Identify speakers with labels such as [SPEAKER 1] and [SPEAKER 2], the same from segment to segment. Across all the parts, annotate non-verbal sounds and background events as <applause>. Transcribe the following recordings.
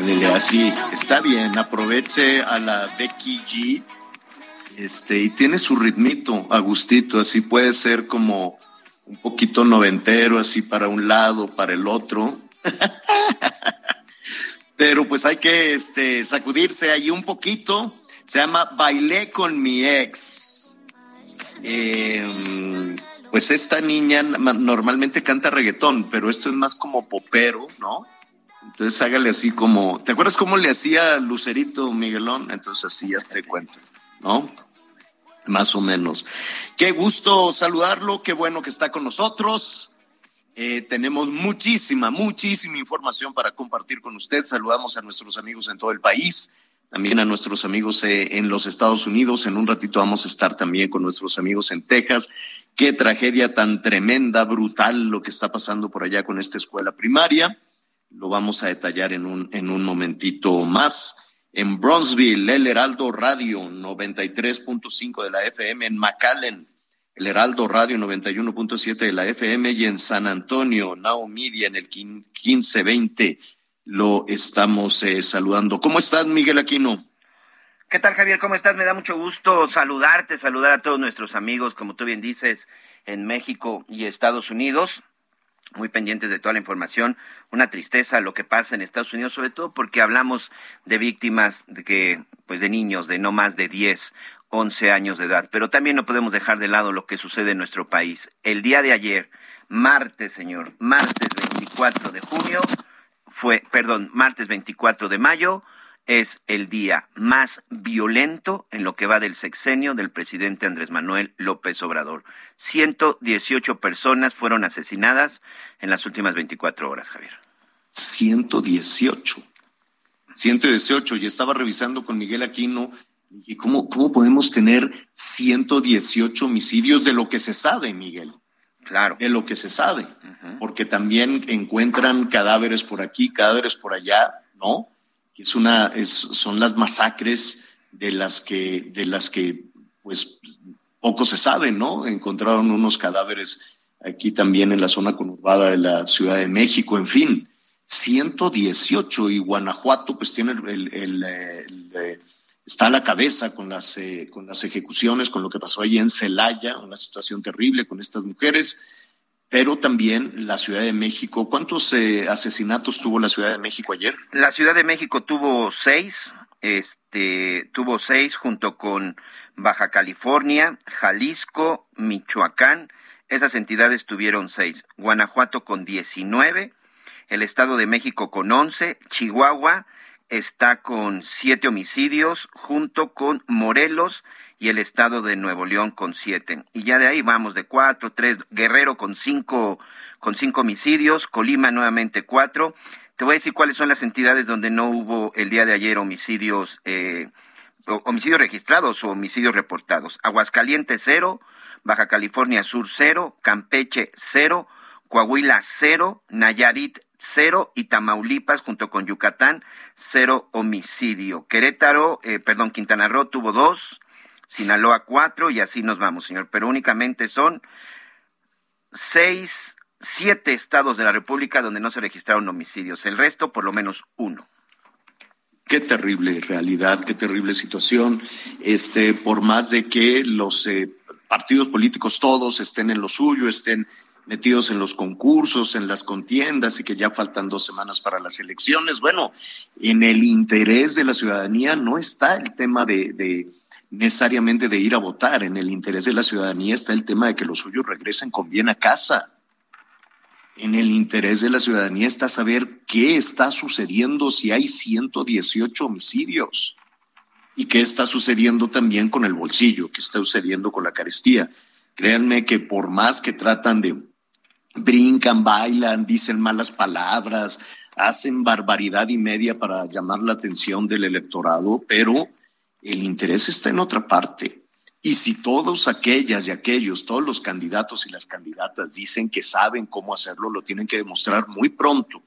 [SPEAKER 1] Ándele, así, está bien, aproveche a la Becky G, este, y tiene su ritmito, a gustito, así puede ser como un poquito noventero, así para un lado, para el otro. <laughs> Pero pues hay que este, sacudirse ahí un poquito. Se llama Bailé con mi ex. Eh, pues esta niña ma- normalmente canta reggaetón, pero esto es más como popero, ¿no? Entonces hágale así como, ¿te acuerdas cómo le hacía Lucerito Miguelón? Entonces así hazte cuenta, ¿no? Más o menos. Qué gusto saludarlo, qué bueno que está con nosotros. Eh, tenemos muchísima, muchísima información para compartir con usted. Saludamos a nuestros amigos en todo el país, también a nuestros amigos eh, en los Estados Unidos. En un ratito vamos a estar también con nuestros amigos en Texas. Qué tragedia tan tremenda, brutal lo que está pasando por allá con esta escuela primaria. Lo vamos a detallar en un, en un momentito más. En Bronzeville, el Heraldo Radio 93.5 de la FM. En McAllen, el Heraldo Radio 91.7 de la FM. Y en San Antonio, Now Media en el quin- 1520. Lo estamos eh, saludando. ¿Cómo estás, Miguel Aquino?
[SPEAKER 2] ¿Qué tal, Javier? ¿Cómo estás? Me da mucho gusto saludarte, saludar a todos nuestros amigos, como tú bien dices, en México y Estados Unidos. Muy pendientes de toda la información. Una tristeza lo que pasa en Estados Unidos, sobre todo porque hablamos de víctimas de que, pues de niños de no más de 10, 11 años de edad. Pero también no podemos dejar de lado lo que sucede en nuestro país. El día de ayer, martes, señor, martes 24 de junio, fue, perdón, martes 24 de mayo, es el día más violento en lo que va del sexenio del presidente Andrés Manuel López Obrador. 118 personas fueron asesinadas en las últimas 24 horas, Javier.
[SPEAKER 1] 118. 118. Y estaba revisando con Miguel Aquino. y ¿cómo, ¿cómo podemos tener 118 homicidios de lo que se sabe, Miguel?
[SPEAKER 2] Claro.
[SPEAKER 1] De lo que se sabe. Porque también encuentran cadáveres por aquí, cadáveres por allá, ¿no? Es una, es, son las masacres de las que, de las que, pues, poco se sabe, ¿no? Encontraron unos cadáveres aquí también en la zona conurbada de la Ciudad de México, en fin. 118 y Guanajuato pues tiene el, eh, está a la cabeza con las eh, con las ejecuciones, con lo que pasó allí en Celaya, una situación terrible con estas mujeres, pero también la Ciudad de México. ¿Cuántos eh, asesinatos tuvo la Ciudad de México ayer?
[SPEAKER 2] La Ciudad de México tuvo seis, este, tuvo seis junto con Baja California, Jalisco, Michoacán. Esas entidades tuvieron seis. Guanajuato con 19, el Estado de México con 11, Chihuahua está con siete homicidios junto con Morelos y el Estado de Nuevo León con siete. Y ya de ahí vamos de cuatro, tres, Guerrero con cinco, con cinco homicidios, Colima nuevamente cuatro. Te voy a decir cuáles son las entidades donde no hubo el día de ayer homicidios, eh, homicidios registrados o homicidios reportados. Aguascalientes cero, Baja California Sur cero, Campeche cero, Coahuila cero, Nayarit cero y Tamaulipas junto con Yucatán cero homicidio. Querétaro, eh, perdón, Quintana Roo tuvo dos, Sinaloa cuatro y así nos vamos, señor. Pero únicamente son seis, siete estados de la República donde no se registraron homicidios. El resto, por lo menos uno.
[SPEAKER 1] Qué terrible realidad, qué terrible situación. Este, por más de que los eh, partidos políticos todos estén en lo suyo, estén metidos en los concursos, en las contiendas y que ya faltan dos semanas para las elecciones. Bueno, en el interés de la ciudadanía no está el tema de, de necesariamente de ir a votar, en el interés de la ciudadanía está el tema de que los suyos regresen con bien a casa. En el interés de la ciudadanía está saber qué está sucediendo si hay 118 homicidios y qué está sucediendo también con el bolsillo, qué está sucediendo con la carestía. Créanme que por más que tratan de brincan, bailan, dicen malas palabras, hacen barbaridad y media para llamar la atención del electorado, pero el interés está en otra parte. Y si todos aquellas y aquellos, todos los candidatos y las candidatas dicen que saben cómo hacerlo, lo tienen que demostrar muy pronto,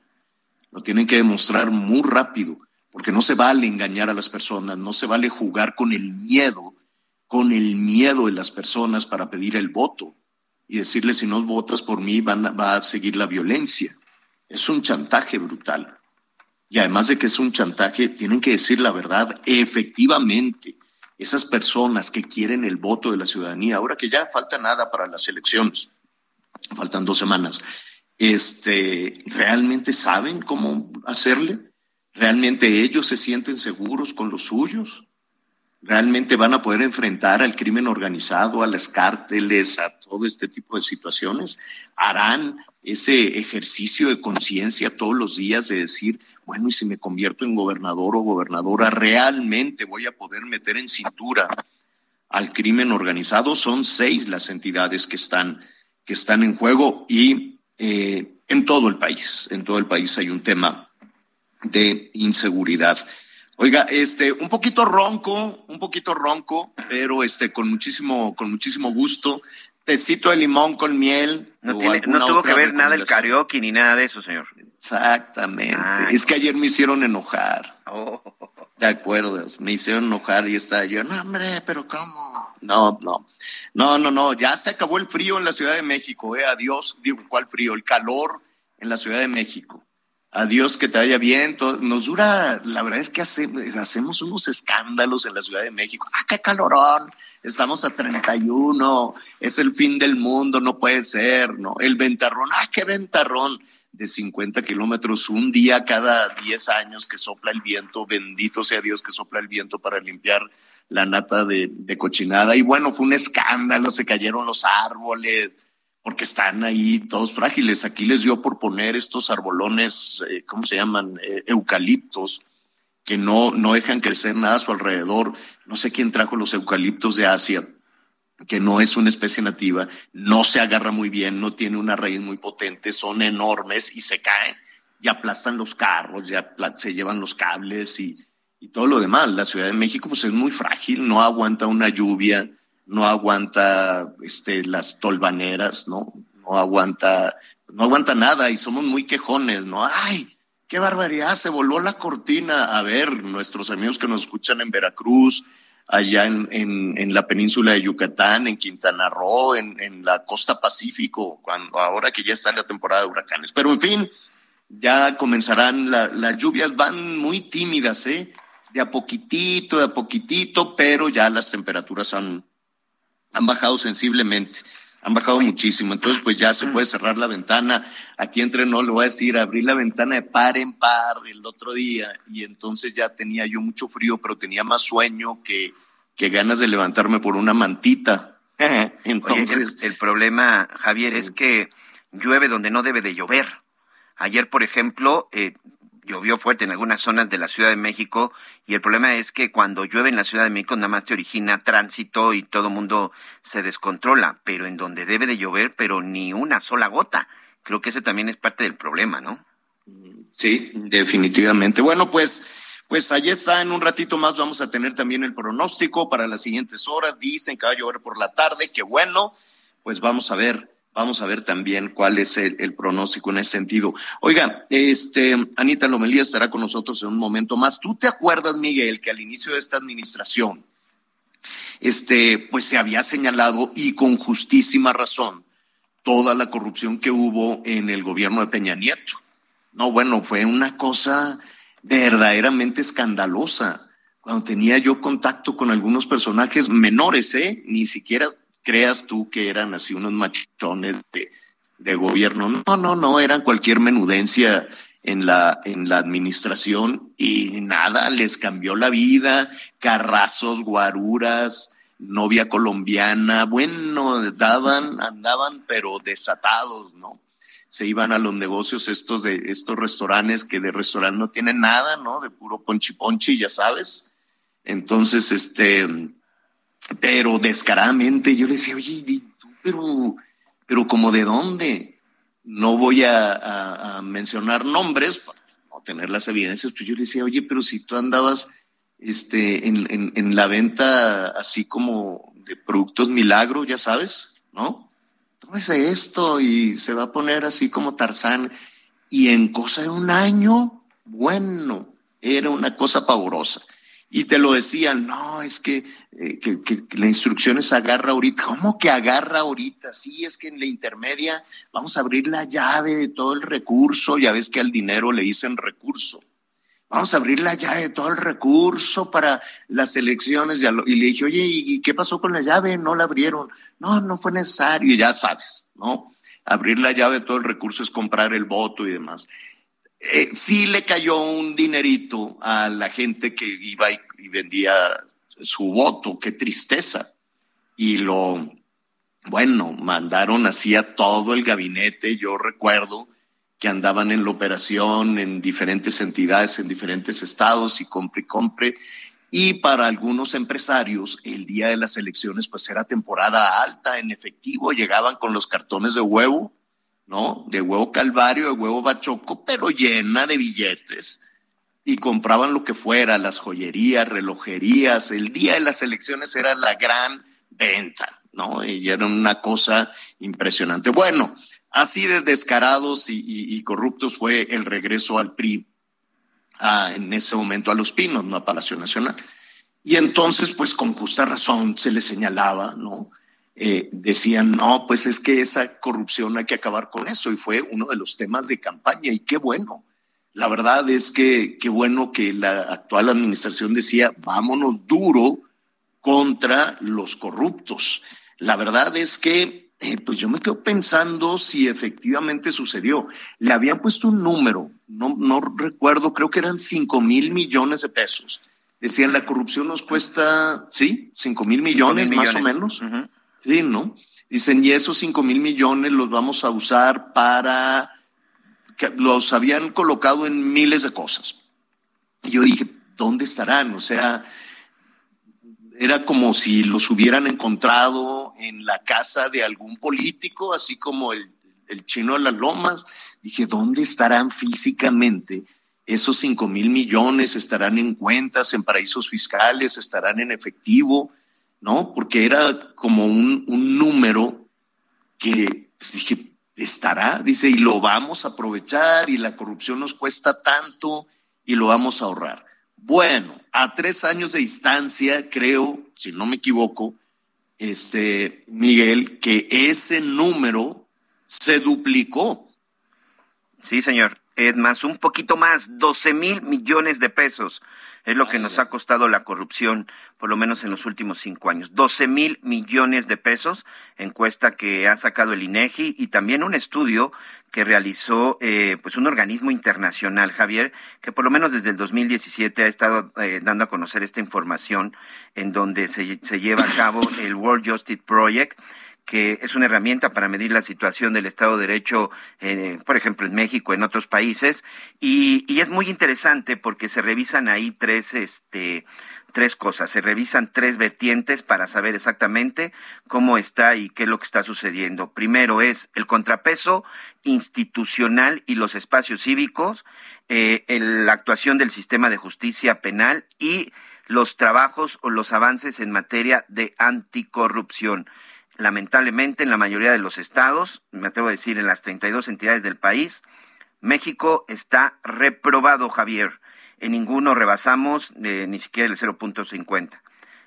[SPEAKER 1] lo tienen que demostrar muy rápido, porque no se vale engañar a las personas, no se vale jugar con el miedo, con el miedo de las personas para pedir el voto y decirle si no votas por mí van, va a seguir la violencia. Es un chantaje brutal. Y además de que es un chantaje, tienen que decir la verdad. Efectivamente, esas personas que quieren el voto de la ciudadanía, ahora que ya falta nada para las elecciones, faltan dos semanas, este, ¿realmente saben cómo hacerle? ¿Realmente ellos se sienten seguros con los suyos? ¿Realmente van a poder enfrentar al crimen organizado, a las cárteles, a todo este tipo de situaciones? ¿Harán ese ejercicio de conciencia todos los días de decir, bueno, y si me convierto en gobernador o gobernadora, realmente voy a poder meter en cintura al crimen organizado. Son seis las entidades que están, que están en juego y eh, en todo el país, en todo el país hay un tema de inseguridad. Oiga, este, un poquito ronco, un poquito ronco, pero este, con muchísimo, con muchísimo gusto. Tecito de limón con miel.
[SPEAKER 2] No, no tuvo que ver nada el karaoke ni nada de eso, señor.
[SPEAKER 1] Exactamente. es que ayer me hicieron enojar. Oh. ¿Te acuerdas? Me hicieron enojar y estaba yo, no, hombre, pero ¿cómo? No, no. No, no, no. Ya se acabó el frío en la Ciudad de México, eh. Adiós. Digo, ¿cuál frío? El calor en la Ciudad de México. Adiós, que te vaya bien. nos dura, la verdad es que hacemos unos escándalos en la Ciudad de México. ¡Ah, qué calorón! Estamos a 31, es el fin del mundo, no puede ser, ¿no? El ventarrón, ¡ah, qué ventarrón! de 50 kilómetros un día cada 10 años que sopla el viento, bendito sea Dios que sopla el viento para limpiar la nata de, cochinada. Y bueno, fue un escándalo, se cayeron los árboles, porque están ahí todos frágiles. Aquí les dio por poner estos arbolones, eh, ¿cómo se llaman? Eh, eucaliptos, que no, no dejan crecer nada a su alrededor. No sé quién trajo los eucaliptos de Asia, que no es una especie nativa, no se agarra muy bien, no tiene una raíz muy potente, son enormes y se caen y aplastan los carros, ya se llevan los cables y, y todo lo demás. La Ciudad de México pues es muy frágil, no aguanta una lluvia, no aguanta este, las tolvaneras, ¿no? No aguanta, no aguanta nada y somos muy quejones, ¿no? Ay, qué barbaridad, se voló la cortina. A ver, nuestros amigos que nos escuchan en Veracruz, allá en, en, la península de Yucatán, en Quintana Roo, en, en, la costa Pacífico, cuando ahora que ya está la temporada de huracanes. Pero en fin, ya comenzarán las lluvias, van muy tímidas, ¿eh? De a poquitito, de a poquitito, pero ya las temperaturas han, han bajado sensiblemente han bajado muchísimo. Entonces, pues ya se puede cerrar la ventana. Aquí entre no, le voy a decir, abrí la ventana de par en par el otro día y entonces ya tenía yo mucho frío, pero tenía más sueño que, que ganas de levantarme por una mantita. <laughs>
[SPEAKER 2] entonces. el, problema, Javier, es que llueve donde no debe de llover. Ayer, por ejemplo, eh, llovió fuerte en algunas zonas de la Ciudad de México y el problema es que cuando llueve en la Ciudad de México nada más te origina tránsito y todo mundo se descontrola, pero en donde debe de llover, pero ni una sola gota. Creo que ese también es parte del problema, ¿no?
[SPEAKER 1] Sí, definitivamente. Bueno, pues, pues allí está, en un ratito más vamos a tener también el pronóstico para las siguientes horas. Dicen que va a llover por la tarde, que bueno, pues vamos a ver Vamos a ver también cuál es el, pronóstico en ese sentido. Oiga, este, Anita Lomelía estará con nosotros en un momento más. ¿Tú te acuerdas, Miguel, que al inicio de esta administración, este, pues se había señalado y con justísima razón toda la corrupción que hubo en el gobierno de Peña Nieto? No, bueno, fue una cosa verdaderamente escandalosa. Cuando tenía yo contacto con algunos personajes menores, ¿eh? Ni siquiera creas tú que eran así unos machones de, de gobierno. No, no, no, eran cualquier menudencia en la, en la administración y nada, les cambió la vida, carrazos, guaruras, novia colombiana, bueno, daban, andaban, pero desatados, ¿no? Se iban a los negocios estos de estos restaurantes que de restaurante no tienen nada, ¿no? De puro ponchi ponchi, ya sabes. Entonces, este, pero descaradamente yo le decía, oye, pero, pero como de dónde? No voy a, mencionar nombres para no tener las evidencias, pues yo le decía, oye, pero si tú andabas este, en, la venta así como de productos milagro, ya sabes, ¿no? Tómese esto y se va a poner así como Tarzán. Y en cosa de un año, bueno, era una cosa pavorosa. Y te lo decían, no, es que, eh, que, la instrucción es agarra ahorita. ¿Cómo que agarra ahorita? Sí, es que en la intermedia vamos a abrir la llave de todo el recurso. Ya ves que al dinero le dicen recurso. Vamos a abrir la llave de todo el recurso para las elecciones. Y le dije, oye, ¿y qué pasó con la llave? No la abrieron. No, no fue necesario, ya sabes, ¿no? Abrir la llave de todo el recurso es comprar el voto y demás. Eh, sí le cayó un dinerito a la gente que iba y, vendía su voto, qué tristeza. Y lo, bueno, mandaron así a todo el gabinete, yo recuerdo que andaban en la operación en diferentes entidades, en diferentes estados y compre y compre. Y para algunos empresarios, el día de las elecciones, pues era temporada alta en efectivo, llegaban con los cartones de huevo ¿no? De huevo calvario, de huevo bachoco, pero llena de billetes. Y compraban lo que fuera, las joyerías, relojerías. El día de las elecciones era la gran venta, ¿no? Y era una cosa impresionante. Bueno, así de descarados y, corruptos fue el regreso al PRI en ese momento a Los Pinos, no a Palacio Nacional. Y entonces, pues con justa razón se le señalaba, ¿no? Eh, decían, no, pues es que esa corrupción hay que acabar con eso. Y fue uno de los temas de campaña y qué bueno. La verdad es que qué bueno que la actual administración decía, vámonos duro contra los corruptos. La verdad es que, eh, pues yo me quedo pensando si efectivamente sucedió. Le habían puesto un número, no, no recuerdo, creo que eran cinco mil millones de pesos. Decían, la corrupción nos cuesta, sí, cinco mil millones, más o menos. Sí, ¿no? Dicen, y esos cinco mil millones los vamos a usar para, que los habían colocado en miles de cosas. Y yo dije, ¿dónde estarán? O sea, era como si los hubieran encontrado en la casa de algún político, así como el, el chino de las lomas. Dije, ¿dónde estarán físicamente? Esos cinco mil millones estarán en cuentas, en paraísos fiscales, estarán en efectivo. ¿No? Porque era como un, número que pues, dije, estará, dice, y lo vamos a aprovechar y la corrupción nos cuesta tanto y lo vamos a ahorrar. Bueno, a tres años de distancia, creo, si no me equivoco, este, Miguel, que ese número se duplicó.
[SPEAKER 2] Sí, señor. Es más, un poquito más, 12 mil millones de pesos es lo que nos ha costado la corrupción, por lo menos en los últimos cinco años. 12 mil millones de pesos, encuesta que ha sacado el INEGI y también un estudio que realizó eh, pues un organismo internacional, Javier, que por lo menos desde el 2017 ha estado eh, dando a conocer esta información en donde se, se lleva a cabo el World Justice Project que es una herramienta para medir la situación del Estado de Derecho, eh, por ejemplo, en México, en otros países, y, es muy interesante porque se revisan ahí tres, este, tres cosas, se revisan tres vertientes para saber exactamente cómo está y qué es lo que está sucediendo. Primero es el contrapeso institucional y los espacios cívicos, eh, la actuación del sistema de justicia penal y los trabajos o los avances en materia de anticorrupción lamentablemente en la mayoría de los estados, me atrevo a decir en las 32 entidades del país, México está reprobado, Javier. En ninguno rebasamos eh, ni siquiera el 0.50.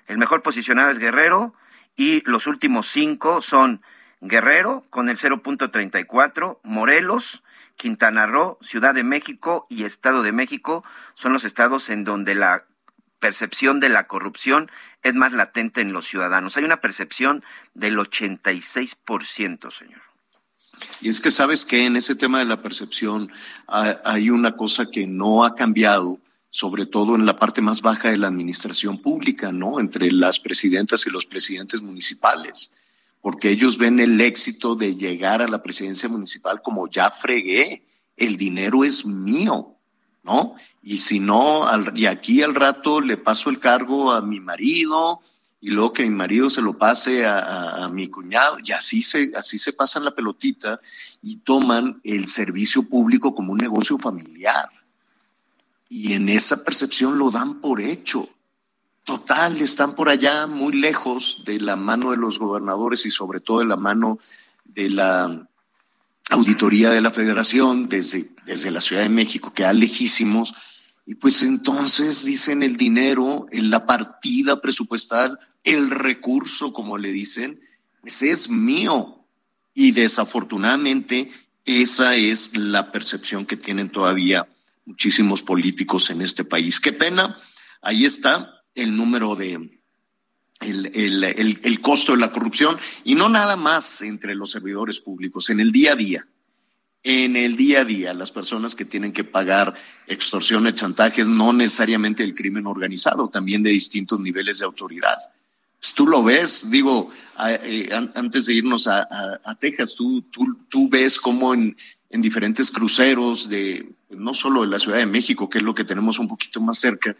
[SPEAKER 2] El mejor posicionado es Guerrero y los últimos cinco son Guerrero con el 0.34, Morelos, Quintana Roo, Ciudad de México y Estado de México son los estados en donde la percepción de la corrupción es más latente en los ciudadanos. Hay una percepción del 86%, señor.
[SPEAKER 1] Y es que sabes que en ese tema de la percepción hay una cosa que no ha cambiado, sobre todo en la parte más baja de la administración pública, ¿no? Entre las presidentas y los presidentes municipales, porque ellos ven el éxito de llegar a la presidencia municipal como ya fregué, el dinero es mío, ¿no? Y si no, y aquí al rato le paso el cargo a mi marido, y luego que mi marido se lo pase a, mi cuñado, y así se, así se pasan la pelotita y toman el servicio público como un negocio familiar. Y en esa percepción lo dan por hecho. Total, están por allá muy lejos de la mano de los gobernadores y sobre todo de la mano de la auditoría de la federación desde, desde la Ciudad de México, que lejísimos. Y pues entonces dicen el dinero, en la partida presupuestal, el recurso, como le dicen, ese es mío. Y desafortunadamente esa es la percepción que tienen todavía muchísimos políticos en este país. Qué pena, ahí está el número de, el, el, el, costo de la corrupción y no nada más entre los servidores públicos, en el día a día. En el día a día, las personas que tienen que pagar extorsiones, chantajes, no necesariamente el crimen organizado, también de distintos niveles de autoridad. Pues, tú lo ves, digo, eh, antes de irnos a, Texas, tú, tú, tú ves cómo en, en, diferentes cruceros de, no solo de la Ciudad de México, que es lo que tenemos un poquito más cerca,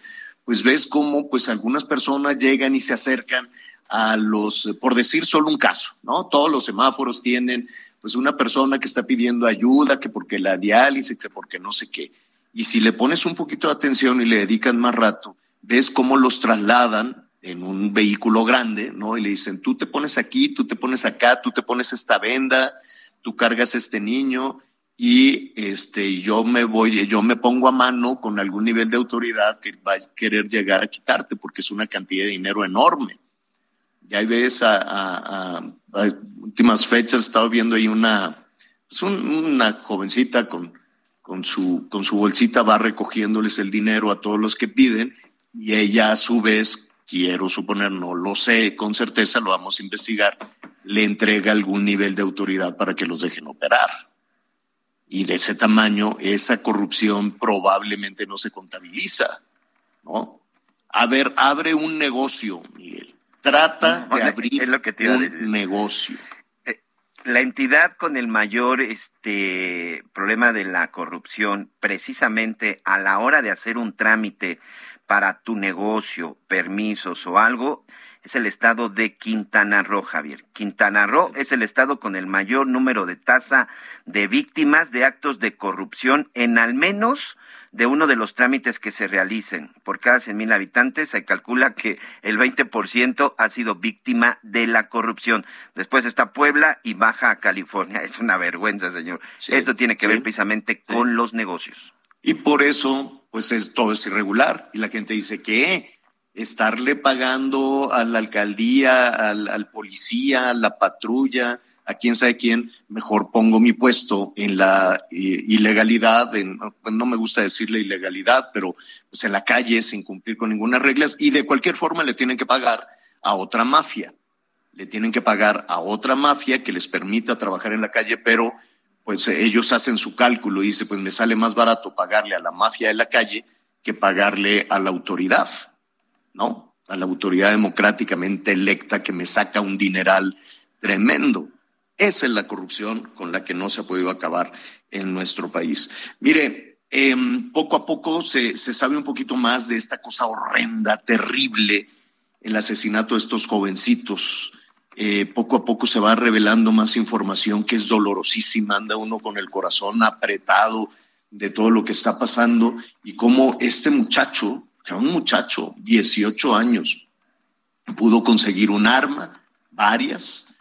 [SPEAKER 1] pues ves cómo pues algunas personas llegan y se acercan a los, por decir solo un caso, ¿no? Todos los semáforos tienen pues una persona que está pidiendo ayuda, que porque la diálisis, que porque no sé qué. Y si le pones un poquito de atención y le dedican más rato, ves cómo los trasladan en un vehículo grande, ¿no? Y le dicen, tú te pones aquí, tú te pones acá, tú te pones esta venda, tú cargas este niño y este, yo me voy, yo me pongo a mano con algún nivel de autoridad que va a querer llegar a quitarte porque es una cantidad de dinero enorme. Y ahí ves a, últimas fechas, he estado viendo ahí una, pues una jovencita con, con, su, con su bolsita va recogiéndoles el dinero a todos los que piden y ella a su vez quiero suponer, no lo sé con certeza, lo vamos a investigar, le entrega algún nivel de autoridad para que los dejen operar. Y de ese tamaño, esa corrupción probablemente no se contabiliza, ¿no? A ver, abre un negocio, Miguel. Trata de abrir lo que un negocio.
[SPEAKER 2] Eh, la entidad con el mayor este problema de la corrupción, precisamente a la hora de hacer un trámite para tu negocio, permisos o algo, es el estado de Quintana Roo, Javier. Quintana Roo es el estado con el mayor número de tasa de víctimas de actos de corrupción en al menos de uno de los trámites que se realicen. Por cada 100 mil habitantes se calcula que el 20% ha sido víctima de la corrupción. Después está Puebla y Baja California. <laughs> Es una vergüenza, señor. Esto tiene que ver precisamente con los negocios.
[SPEAKER 1] Y por eso pues es, todo es irregular. Y la gente dice, ¿qué? Estarle pagando a la alcaldía, al, policía, a la patrulla, a quién sabe quién, mejor pongo mi puesto en la eh, ilegalidad, en, no me gusta decirle ilegalidad, pero pues en la calle sin cumplir con ninguna reglas y de cualquier forma le tienen que pagar a otra mafia. Le tienen que pagar a otra mafia que les permita trabajar en la calle, pero pues ellos hacen su cálculo y dice, pues me sale más barato pagarle a la mafia de la calle que pagarle a la autoridad, ¿no? A la autoridad democráticamente electa que me saca un dineral tremendo. Esa es la corrupción con la que no se ha podido acabar en nuestro país. Mire, em, poco a poco se, se sabe un poquito más de esta cosa horrenda, terrible, el asesinato de estos jovencitos eh, poco a poco se va revelando más información que es dolorosísima, anda uno con el corazón apretado de todo lo que está pasando y cómo este muchacho, era un muchacho, 18 años, pudo conseguir un arma, varias,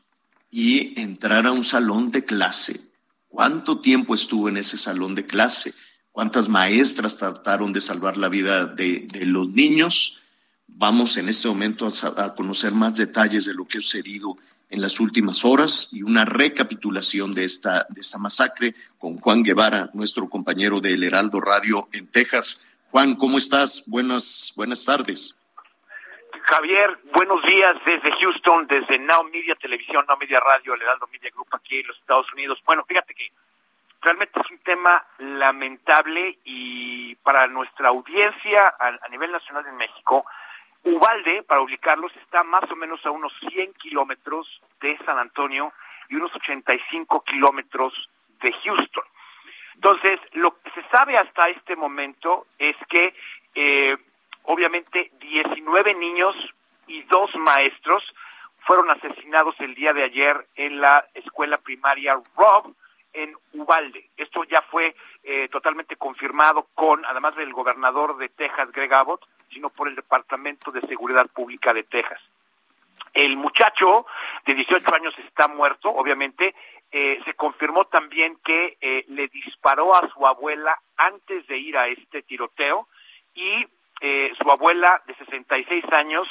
[SPEAKER 1] y entrar a un salón de clase. ¿Cuánto tiempo estuvo en ese salón de clase? ¿Cuántas maestras trataron de salvar la vida de, de los niños? Vamos en este momento a, conocer más detalles de lo que ha sucedido en las últimas horas y una recapitulación de esta, de esta masacre con Juan Guevara, nuestro compañero del Heraldo Radio en Texas. Juan, ¿cómo estás? Buenas, buenas tardes.
[SPEAKER 3] Javier, buenos días desde Houston, desde Now Media Televisión, Now Media Radio, el Heraldo Media Group aquí en los Estados Unidos. Bueno, fíjate que realmente es un tema lamentable y para nuestra audiencia a, nivel nacional en México, Ubalde, para ubicarlos, está más o menos a unos 100 kilómetros de San Antonio y unos 85 kilómetros de Houston. Entonces, lo que se sabe hasta este momento es que, eh, obviamente, 19 niños y dos maestros fueron asesinados el día de ayer en la escuela primaria Rob, en Ubalde. Esto ya fue eh, totalmente confirmado con, además del gobernador de Texas, Greg Abbott, sino por el Departamento de Seguridad Pública de Texas. El muchacho de 18 años está muerto, obviamente. Eh, se confirmó también que eh, le disparó a su abuela antes de ir a este tiroteo y su abuela de 66 años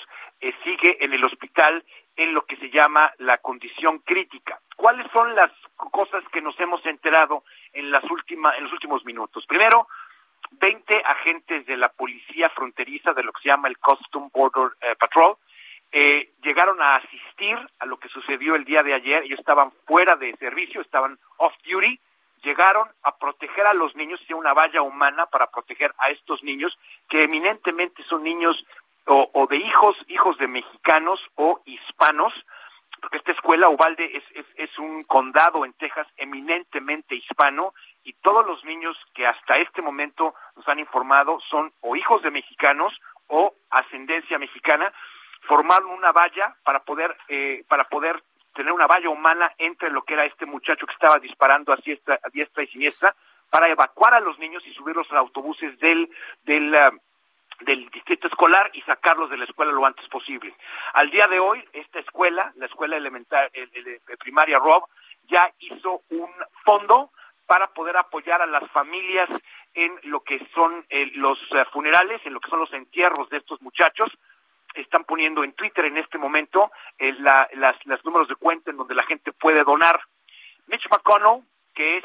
[SPEAKER 3] sigue en el hospital en lo que se llama la condición crítica. ¿Cuáles son las cosas que nos hemos enterado en las últimas en los últimos minutos? Primero, 20 agentes de la policía fronteriza de lo que se llama el Custom Border eh, Patrol eh, llegaron a asistir a lo que sucedió el día de ayer. Ellos estaban fuera de servicio, estaban off duty, llegaron a proteger a los niños, hicieron una valla humana para proteger a estos niños que eminentemente son niños o, de hijos, hijos de mexicanos o hispanos, porque esta escuela, Ubalde, es, es, es un condado en Texas eminentemente hispano y todos los niños que hasta este momento nos han informado son o hijos de mexicanos o ascendencia mexicana, formaron una valla para poder, eh, para poder tener una valla humana entre lo que era este muchacho que estaba disparando a diestra, diestra y siniestra para evacuar a los niños y subirlos a autobuses del, del, ah, del distrito escolar y sacarlos de la escuela lo antes posible. Al día de hoy, esta escuela, la escuela elemental, el, primaria Rob, ya hizo un fondo para poder apoyar a las familias en lo que son eh, los eh, funerales, en lo que son los entierros de estos muchachos. Están poniendo en Twitter en este momento eh, las, las números de cuenta en donde la gente puede donar. Mitch McConnell, que es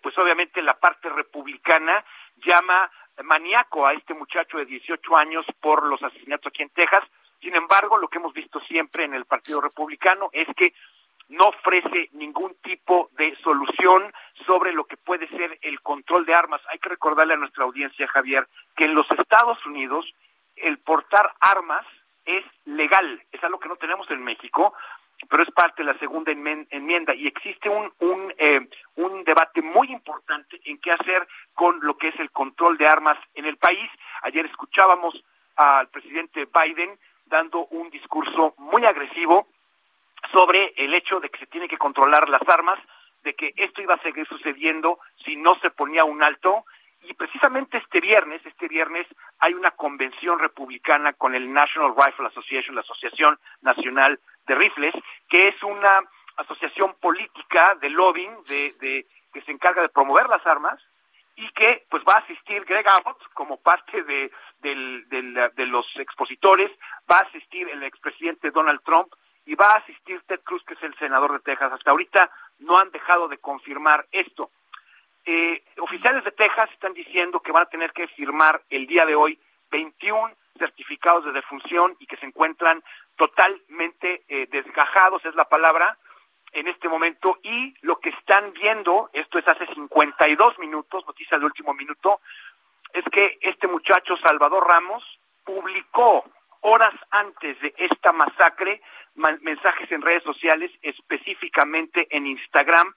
[SPEAKER 3] pues obviamente la parte republicana, llama maníaco a este muchacho de 18 años por los asesinatos aquí en Texas. Sin embargo, lo que hemos visto siempre en el Partido Republicano es que no ofrece ningún tipo de solución sobre lo que puede ser el control de armas. Hay que recordarle a nuestra audiencia, Javier, que en los Estados Unidos el portar armas es legal. Es algo que no tenemos en México pero es parte de la segunda enmienda y existe un, un, eh, un debate muy importante en qué hacer con lo que es el control de armas en el país. Ayer escuchábamos al presidente Biden dando un discurso muy agresivo sobre el hecho de que se tiene que controlar las armas, de que esto iba a seguir sucediendo si no se ponía un alto. Precisamente este viernes, este viernes hay una convención republicana con el National Rifle Association, la Asociación Nacional de Rifles, que es una asociación política de lobbying de, de, que se encarga de promover las armas y que pues va a asistir Greg Abbott como parte de, de los expositores, va a asistir el expresidente Donald Trump y va a asistir Ted Cruz, que es el senador de Texas. Hasta ahorita no han dejado de confirmar esto. Eh, oficiales de Texas están diciendo que van a tener que firmar el día de hoy 21 certificados de defunción y que se encuentran totalmente eh, desgajados, es la palabra, en este momento. Y lo que están viendo, esto es hace 52 minutos, noticia de último minuto, es que este muchacho Salvador Ramos publicó horas antes de esta masacre mensajes en redes sociales, específicamente en Instagram.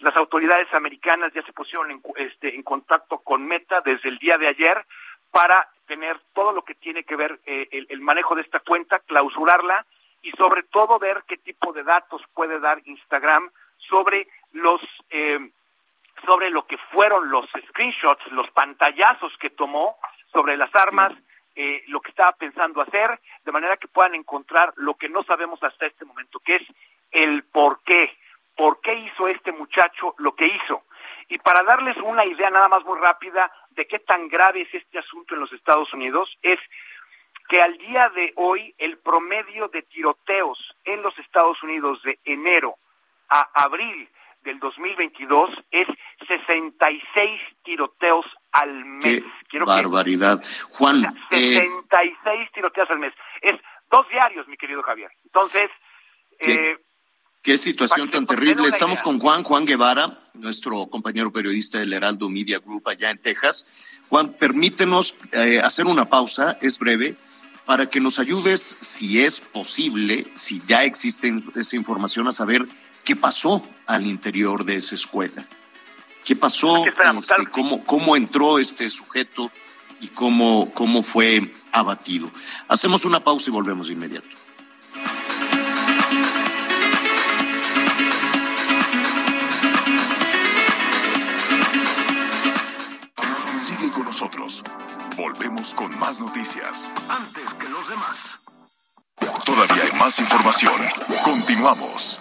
[SPEAKER 3] Las autoridades americanas ya se pusieron en, este, en contacto con Meta desde el día de ayer para tener todo lo que tiene que ver eh, el, manejo de esta cuenta, clausurarla y sobre todo ver qué tipo de datos puede dar Instagram sobre los eh, sobre lo que fueron los screenshots, los pantallazos que tomó sobre las armas, eh, lo que estaba pensando hacer, de manera que puedan encontrar lo que no sabemos hasta este momento, que es el por qué, por qué hizo este muchacho lo que hizo. Y para darles una idea nada más muy rápida de qué tan grave es este asunto en los Estados Unidos, es que al día de hoy el promedio de tiroteos en los Estados Unidos de enero a abril del 2022 es 66 tiroteos al mes.
[SPEAKER 1] Qué barbaridad. Juan.
[SPEAKER 3] 66 eh, tiroteos al mes. Es dos diarios, mi querido Javier. Entonces,
[SPEAKER 1] eh, Qué situación tan terrible. Estamos con Juan, Juan Guevara, nuestro compañero periodista del Heraldo Media Group allá en Texas. Juan, permítenos eh, hacer una pausa, es breve, para que nos ayudes, si es posible, si ya existe esa información, a saber qué pasó al interior de esa escuela. ¿Qué pasó? Este, cómo, ¿Cómo entró este sujeto y cómo, cómo fue abatido? Hacemos una pausa y volvemos de inmediato.
[SPEAKER 4] Nosotros. Volvemos con más noticias.
[SPEAKER 5] Antes que los demás.
[SPEAKER 4] Todavía hay más información. Continuamos.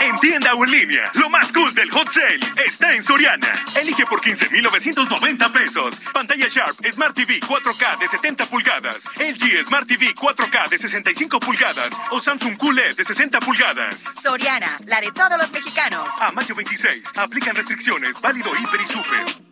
[SPEAKER 6] En tienda o en línea, lo más cool del hot sale está en Soriana. Elige por 15,990 pesos. Pantalla Sharp Smart TV 4K de 70 pulgadas. LG Smart TV 4K de 65 pulgadas. O Samsung QLED de 60 pulgadas.
[SPEAKER 7] Soriana, la de todos los mexicanos.
[SPEAKER 6] A mayo 26, aplican restricciones. Válido Hiper y Super.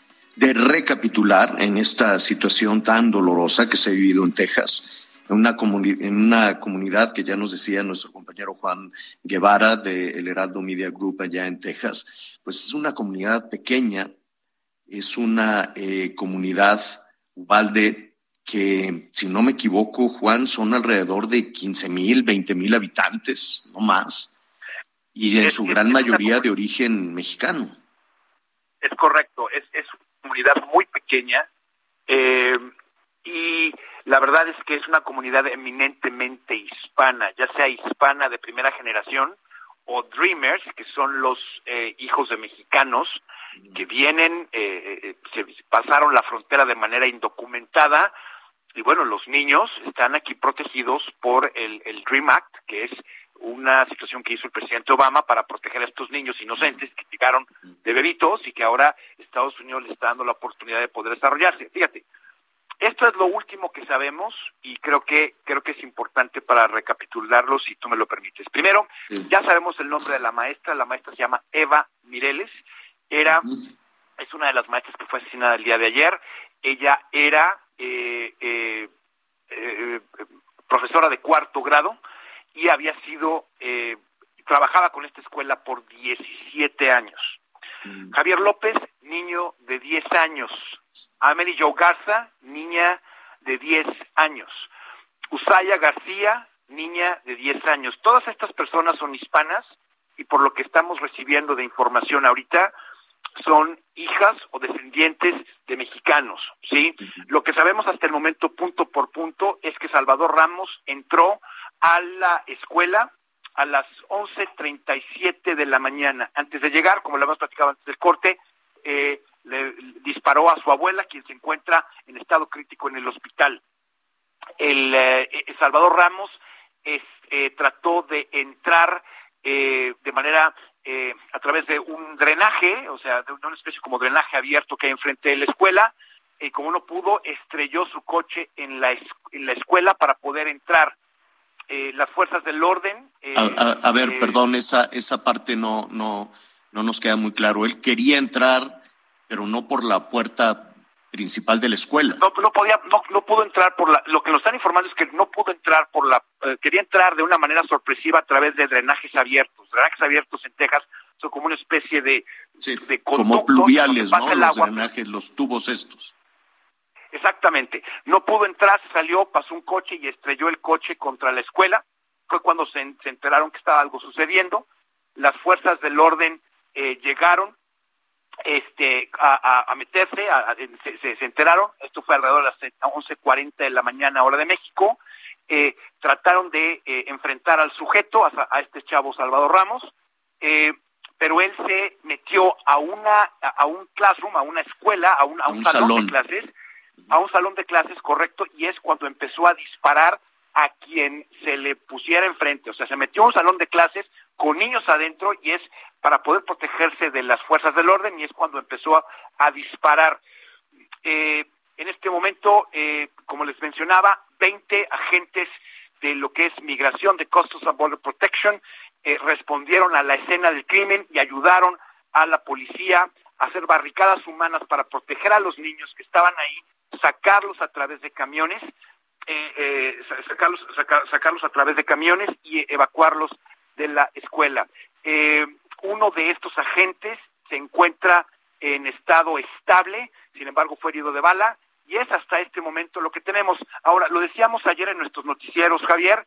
[SPEAKER 1] de recapitular en esta situación tan dolorosa que se ha vivido en Texas, en una, en una comunidad que ya nos decía nuestro compañero Juan Guevara de El Heraldo Media Group allá en Texas, pues es una comunidad pequeña, es una eh, comunidad, Ubalde, que si no me equivoco, Juan, son alrededor de 15 mil, 20 mil habitantes, no más, y en su gran mayoría de origen mexicano.
[SPEAKER 3] Es correcto, es, es comunidad muy pequeña eh, y la verdad es que es una comunidad eminentemente hispana, ya sea hispana de primera generación o Dreamers, que son los eh, hijos de mexicanos que vienen, eh, se pasaron la frontera de manera indocumentada y bueno, los niños están aquí protegidos por el, el Dream Act, que es una situación que hizo el presidente Obama para proteger a estos niños inocentes que llegaron de bebitos y que ahora Estados Unidos les está dando la oportunidad de poder desarrollarse. Fíjate, esto es lo último que sabemos y creo que creo que es importante para recapitularlo si tú me lo permites. Primero, ya sabemos el nombre de la maestra, la maestra se llama Eva Mireles, era es una de las maestras que fue asesinada el día de ayer. Ella era eh, eh, eh, profesora de cuarto grado, y había sido, eh, trabajaba con esta escuela por 17 años. Mm. Javier López, niño de 10 años. Amelie Joe Garza, niña de 10 años. Usaya García, niña de 10 años. Todas estas personas son hispanas y por lo que estamos recibiendo de información ahorita, son hijas o descendientes de mexicanos, ¿sí? Lo que sabemos hasta el momento, punto por punto, es que Salvador Ramos entró a la escuela a las 11.37 de la mañana. Antes de llegar, como lo hemos platicado antes del corte, eh, le disparó a su abuela, quien se encuentra en estado crítico en el hospital. El eh, eh, Salvador Ramos trató de entrar de manera a través de un drenaje, o sea, de una especie como drenaje abierto que hay enfrente de la escuela, y como no pudo, estrelló su coche en la, en la escuela para poder entrar eh, las fuerzas del orden.
[SPEAKER 1] Eh, a, ver, eh, perdón, esa, esa parte no, no, no nos queda muy claro. Él quería entrar, pero no por la puerta principal de la escuela.
[SPEAKER 3] No, no podía, no, no pudo entrar por la, lo que nos están informando es que no pudo entrar por la, quería entrar de una manera sorpresiva a través de drenajes abiertos. Drenajes abiertos en Texas son como una especie de,
[SPEAKER 1] como pluviales, ¿no? Los drenajes, los tubos estos.
[SPEAKER 3] Exactamente. No pudo entrar, salió, pasó un coche y estrelló el coche contra la escuela. Fue cuando se, enteraron que estaba algo sucediendo. Las fuerzas del orden eh, llegaron este, a, meterse, se, enteraron. Esto fue alrededor de las 11.40 de la mañana, hora de México. Eh, trataron de eh, enfrentar al sujeto, a, este chavo Salvador Ramos. pero él se metió a una a un classroom, a una escuela, a un, salón, de clases a un salón de clases, correcto, y es cuando empezó a disparar a quien se le pusiera enfrente. O sea, se metió un salón de clases con niños adentro y es para poder protegerse de las fuerzas del orden y es cuando empezó a, disparar. Eh, en este momento, eh, como les mencionaba, 20 agentes de lo que es migración de Customs and Border Protection eh, respondieron a la escena del crimen y ayudaron a la policía a hacer barricadas humanas para proteger a los niños que estaban ahí, sacarlos a través de camiones, eh, eh, sacarlos, sacarlos a través de camiones y evacuarlos de la escuela. uno de estos agentes se encuentra en estado estable, sin embargo fue herido de bala y es hasta este momento lo que tenemos. Ahora, lo decíamos ayer en nuestros noticieros, Javier,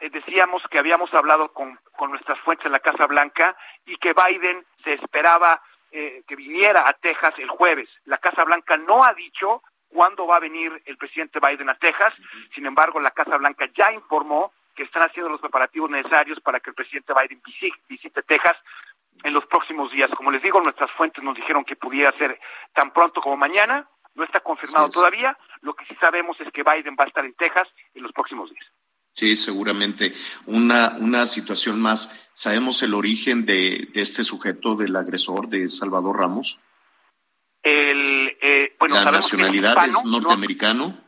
[SPEAKER 3] eh, decíamos que habíamos hablado con, nuestras fuentes en la Casa Blanca y que Biden se esperaba eh, que viniera a Texas el jueves. La Casa Blanca no ha dicho cuándo va a venir el presidente Biden a Texas, sin embargo, la Casa Blanca ya informó que están haciendo los preparativos necesarios para que el presidente Biden visite Texas en los próximos días. Como les digo, nuestras fuentes nos dijeron que pudiera ser tan pronto como mañana no está confirmado todavía. Lo que sí sabemos es que Biden va a estar en Texas en los próximos días.
[SPEAKER 1] Sí, seguramente. Una, una situación más. ¿Sabemos el origen de, este sujeto, del agresor de Salvador Ramos?
[SPEAKER 3] El, eh, bueno,
[SPEAKER 1] La nacionalidad es, norteamericano.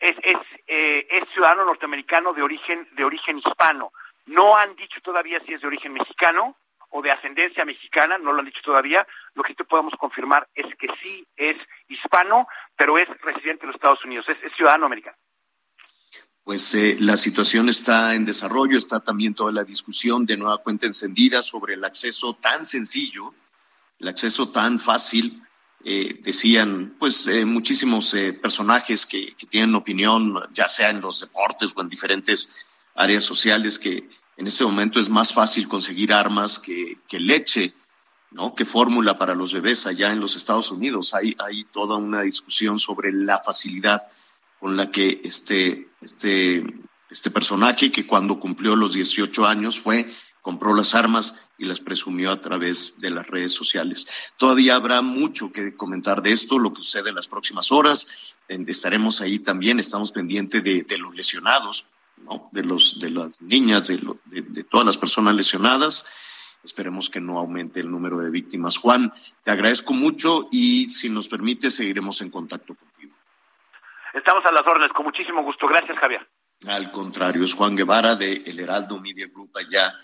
[SPEAKER 3] Es, es, eh, es ciudadano norteamericano de origen, de origen hispano. No han dicho todavía si es de origen mexicano o de ascendencia mexicana, no lo han dicho todavía. Lo que te podemos confirmar es que sí es hispano, pero es residente de los Estados Unidos, es, ciudadano americano.
[SPEAKER 1] Pues eh, la situación está en desarrollo, está también toda la discusión de nueva cuenta encendida sobre el acceso tan sencillo, el acceso tan fácil. Eh, decían, pues, eh, muchísimos personajes que, que tienen opinión, ya sea en los deportes o en diferentes áreas sociales, que en este momento es más fácil conseguir armas que, leche, ¿no? Que fórmula para los bebés allá en los Estados Unidos. Hay, hay toda una discusión sobre la facilidad con la que este, este, este personaje, que cuando cumplió los 18 años fue, compró las armas y las presumió a través de las redes sociales. Todavía habrá mucho que comentar de esto, lo que sucede en las próximas horas. Estaremos ahí también, estamos pendientes de, de los lesionados de, los, de las niñas, de, de, todas las personas lesionadas. Esperemos que no aumente el número de víctimas. Juan, te agradezco mucho y si nos permite seguiremos en contacto contigo.
[SPEAKER 3] Estamos a las órdenes, con muchísimo gusto. Gracias, Javier.
[SPEAKER 1] Al contrario, es Juan Guevara de El Heraldo Media Group allá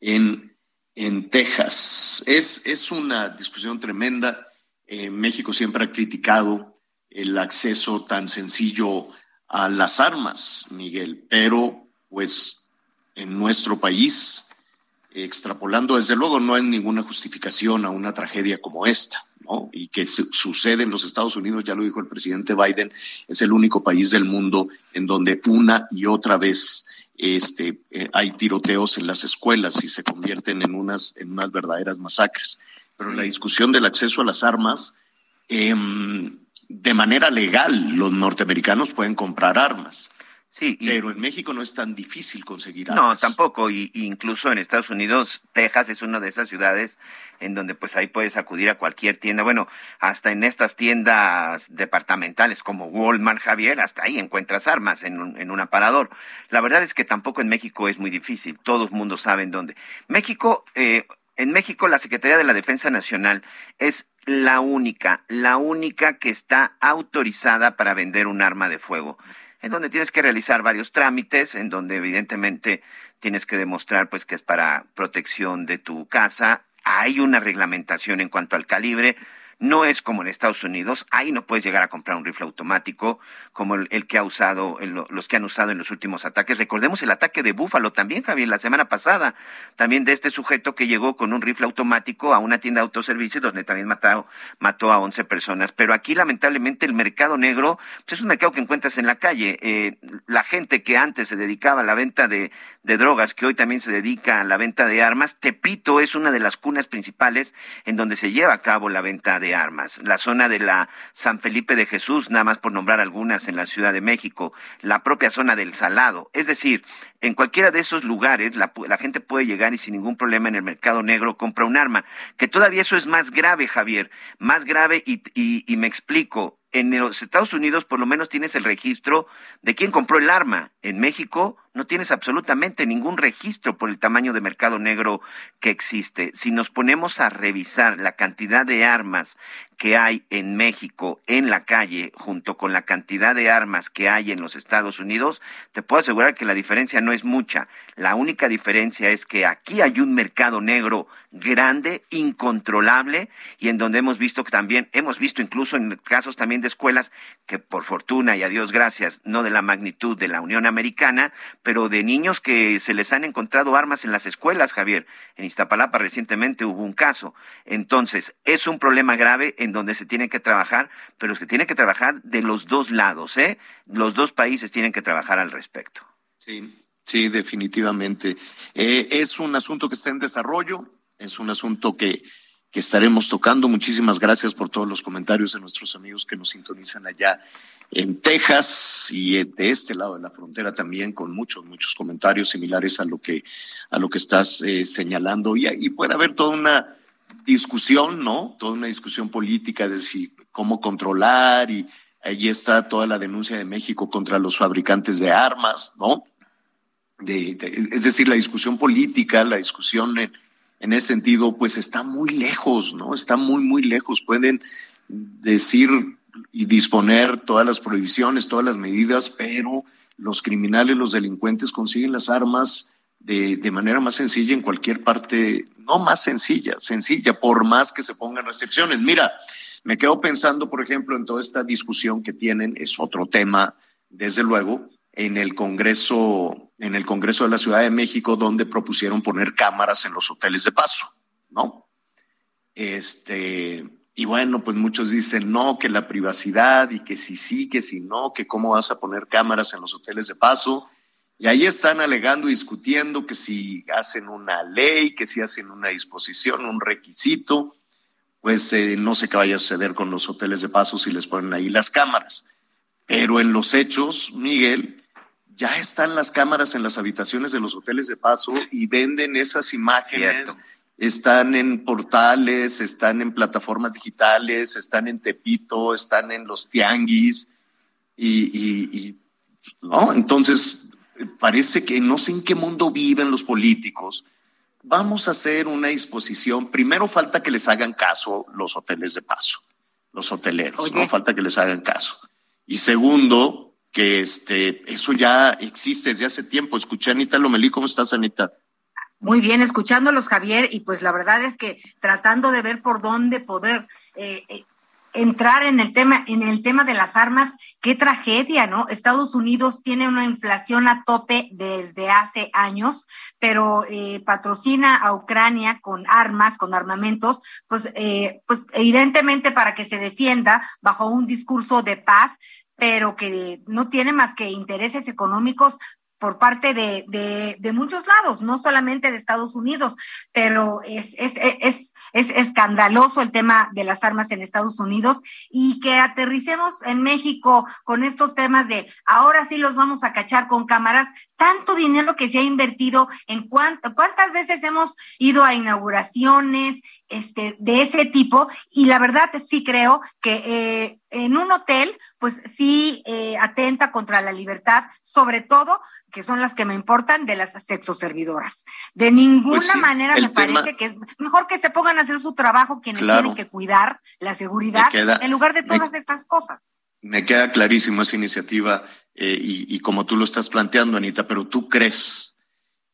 [SPEAKER 1] en, en Texas. Es, es una discusión tremenda. Eh, México siempre ha criticado el acceso tan sencillo a las armas, Miguel, pero pues en nuestro país, extrapolando, desde luego no hay ninguna justificación a una tragedia como esta. ¿no? Y que sucede en los Estados Unidos, ya lo dijo el presidente Biden, es el único país del mundo en donde una y otra vez este, eh, hay tiroteos en las escuelas y se convierten en unas, en unas verdaderas masacres. Pero la discusión del acceso a las armas, eh, de manera legal los norteamericanos pueden comprar armas. Sí, pero en México no es tan difícil conseguir armas.
[SPEAKER 2] No, tampoco. Y, incluso en Estados Unidos, Texas es una de esas ciudades en donde pues ahí puedes acudir a cualquier tienda. Bueno, hasta en estas tiendas departamentales como Walmart, Javier, hasta ahí encuentras armas en un, en un aparador. La verdad es que tampoco en México es muy difícil. Todo el mundo sabe dónde. México, eh, en México la Secretaría de la Defensa Nacional es la única, la única que está autorizada para vender un arma de fuego, en donde tienes que realizar varios trámites, en donde evidentemente tienes que demostrar pues que es para protección de tu casa, hay una reglamentación en cuanto al calibre, no es como en Estados Unidos, ahí no puedes llegar a comprar un rifle automático como el, que ha usado, los que han usado en los últimos ataques. Recordemos el ataque de Búfalo también, Javier, la semana pasada, también de este sujeto que llegó con un rifle automático a una tienda de autoservicio donde también mató, a 11 personas. Pero aquí lamentablemente el mercado negro pues, es un mercado que encuentras en la calle. Eh, la gente que antes se dedicaba a la venta de, de drogas, que hoy también se dedica a la venta de armas, Tepito es una de las cunas principales en donde se lleva a cabo la venta de armas. La zona de la San Felipe de Jesús, nada más por nombrar algunas en la Ciudad de México, la propia zona del Salado. Es decir, en cualquiera de esos lugares la, gente puede llegar y sin ningún problema en el mercado negro compra un arma. Que todavía eso es más grave, Javier, más grave y, y me explico en los Estados Unidos por lo menos tienes el registro de quién compró el arma. En México no tienes absolutamente ningún registro por el tamaño de mercado negro que existe. Si nos ponemos a revisar la cantidad de armas que hay en México en la calle junto con la cantidad de armas que hay en los Estados Unidos, te puedo asegurar que la diferencia no es mucha. La única diferencia es que aquí hay un mercado negro grande, incontrolable y en donde hemos visto que también, hemos visto incluso en casos también de escuelas que por fortuna y a Dios gracias, no de la magnitud de la Unión Americana, pero de niños que se les han encontrado armas en las escuelas, Javier. En Iztapalapa recientemente hubo un caso. Entonces, es un problema grave en donde se tiene que trabajar, pero se tiene que trabajar de los dos lados, ¿eh? Los dos países tienen que trabajar al respecto.
[SPEAKER 1] Sí, sí, definitivamente. Eh, es un asunto que está en desarrollo, es un asunto que, que estaremos tocando. Muchísimas gracias por todos los comentarios de nuestros amigos que nos sintonizan allá en Texas y de este lado de la frontera también con muchos, muchos comentarios similares a lo que, a lo que estás eh, señalando. Y, y puede haber toda una discusión, ¿no? Toda una discusión política de si cómo controlar y ahí está toda la denuncia de México contra los fabricantes de armas, ¿no? Es decir, la discusión política, la discusión en, en, ese sentido, pues está muy lejos, ¿no? Está muy, muy lejos. Pueden decir y disponer todas las prohibiciones, todas las medidas, pero los criminales, los delincuentes consiguen las armas de, de, manera más sencilla en cualquier parte, no más sencilla, sencilla, por más que se pongan restricciones. Mira, me quedo pensando, por ejemplo, en toda esta discusión que tienen, es otro tema, desde luego, en el Congreso, en el Congreso de la Ciudad de México, donde propusieron poner cámaras en los hoteles de paso, ¿no? Este, y bueno, pues muchos dicen no, que la privacidad y que si sí, que si no, que cómo vas a poner cámaras en los hoteles de paso. Y ahí están alegando y discutiendo que si hacen una ley, que si hacen una disposición, un requisito, pues eh, no sé qué vaya a suceder con los hoteles de paso si les ponen ahí las cámaras. Pero en los hechos, Miguel, ya están las cámaras en las habitaciones de los hoteles de paso y venden esas imágenes. Cierto están en portales, están en plataformas digitales, están en Tepito, están en los tianguis y, y, y no, entonces parece que no sé en qué mundo viven los políticos. Vamos a hacer una disposición. Primero falta que les hagan caso los hoteles de paso, los hoteleros, no falta que les hagan caso. Y segundo, que este, eso ya existe desde hace tiempo. Escuché Anita Lomelí, ¿cómo estás, Anita?
[SPEAKER 8] Muy bien, escuchándolos, Javier, y pues la verdad es que tratando de ver por dónde poder eh, eh, entrar en el tema, en el tema de las armas, qué tragedia, ¿no? Estados Unidos tiene una inflación a tope desde hace años, pero eh, patrocina a Ucrania con armas, con armamentos, pues, eh, pues evidentemente para que se defienda bajo un discurso de paz, pero que no tiene más que intereses económicos por parte de, de, muchos lados, no solamente de Estados Unidos, pero es, es, es, es, escandaloso el tema de las armas en Estados Unidos y que aterricemos en México con estos temas de ahora sí los vamos a cachar con cámaras, tanto dinero que se ha invertido en cuánto, cuántas veces hemos ido a inauguraciones este, de ese tipo y la verdad sí creo que eh, en un hotel pues sí eh, atenta contra la libertad, sobre todo que son las que me importan, de las sexoservidoras. De ninguna pues manera me parece que es mejor que se pongan a hacer su trabajo quienes tienen que cuidar la seguridad en lugar de todas estas cosas.
[SPEAKER 1] Me queda clarísimo esa iniciativa eh, y, y como tú lo estás planteando, Anita, pero tú crees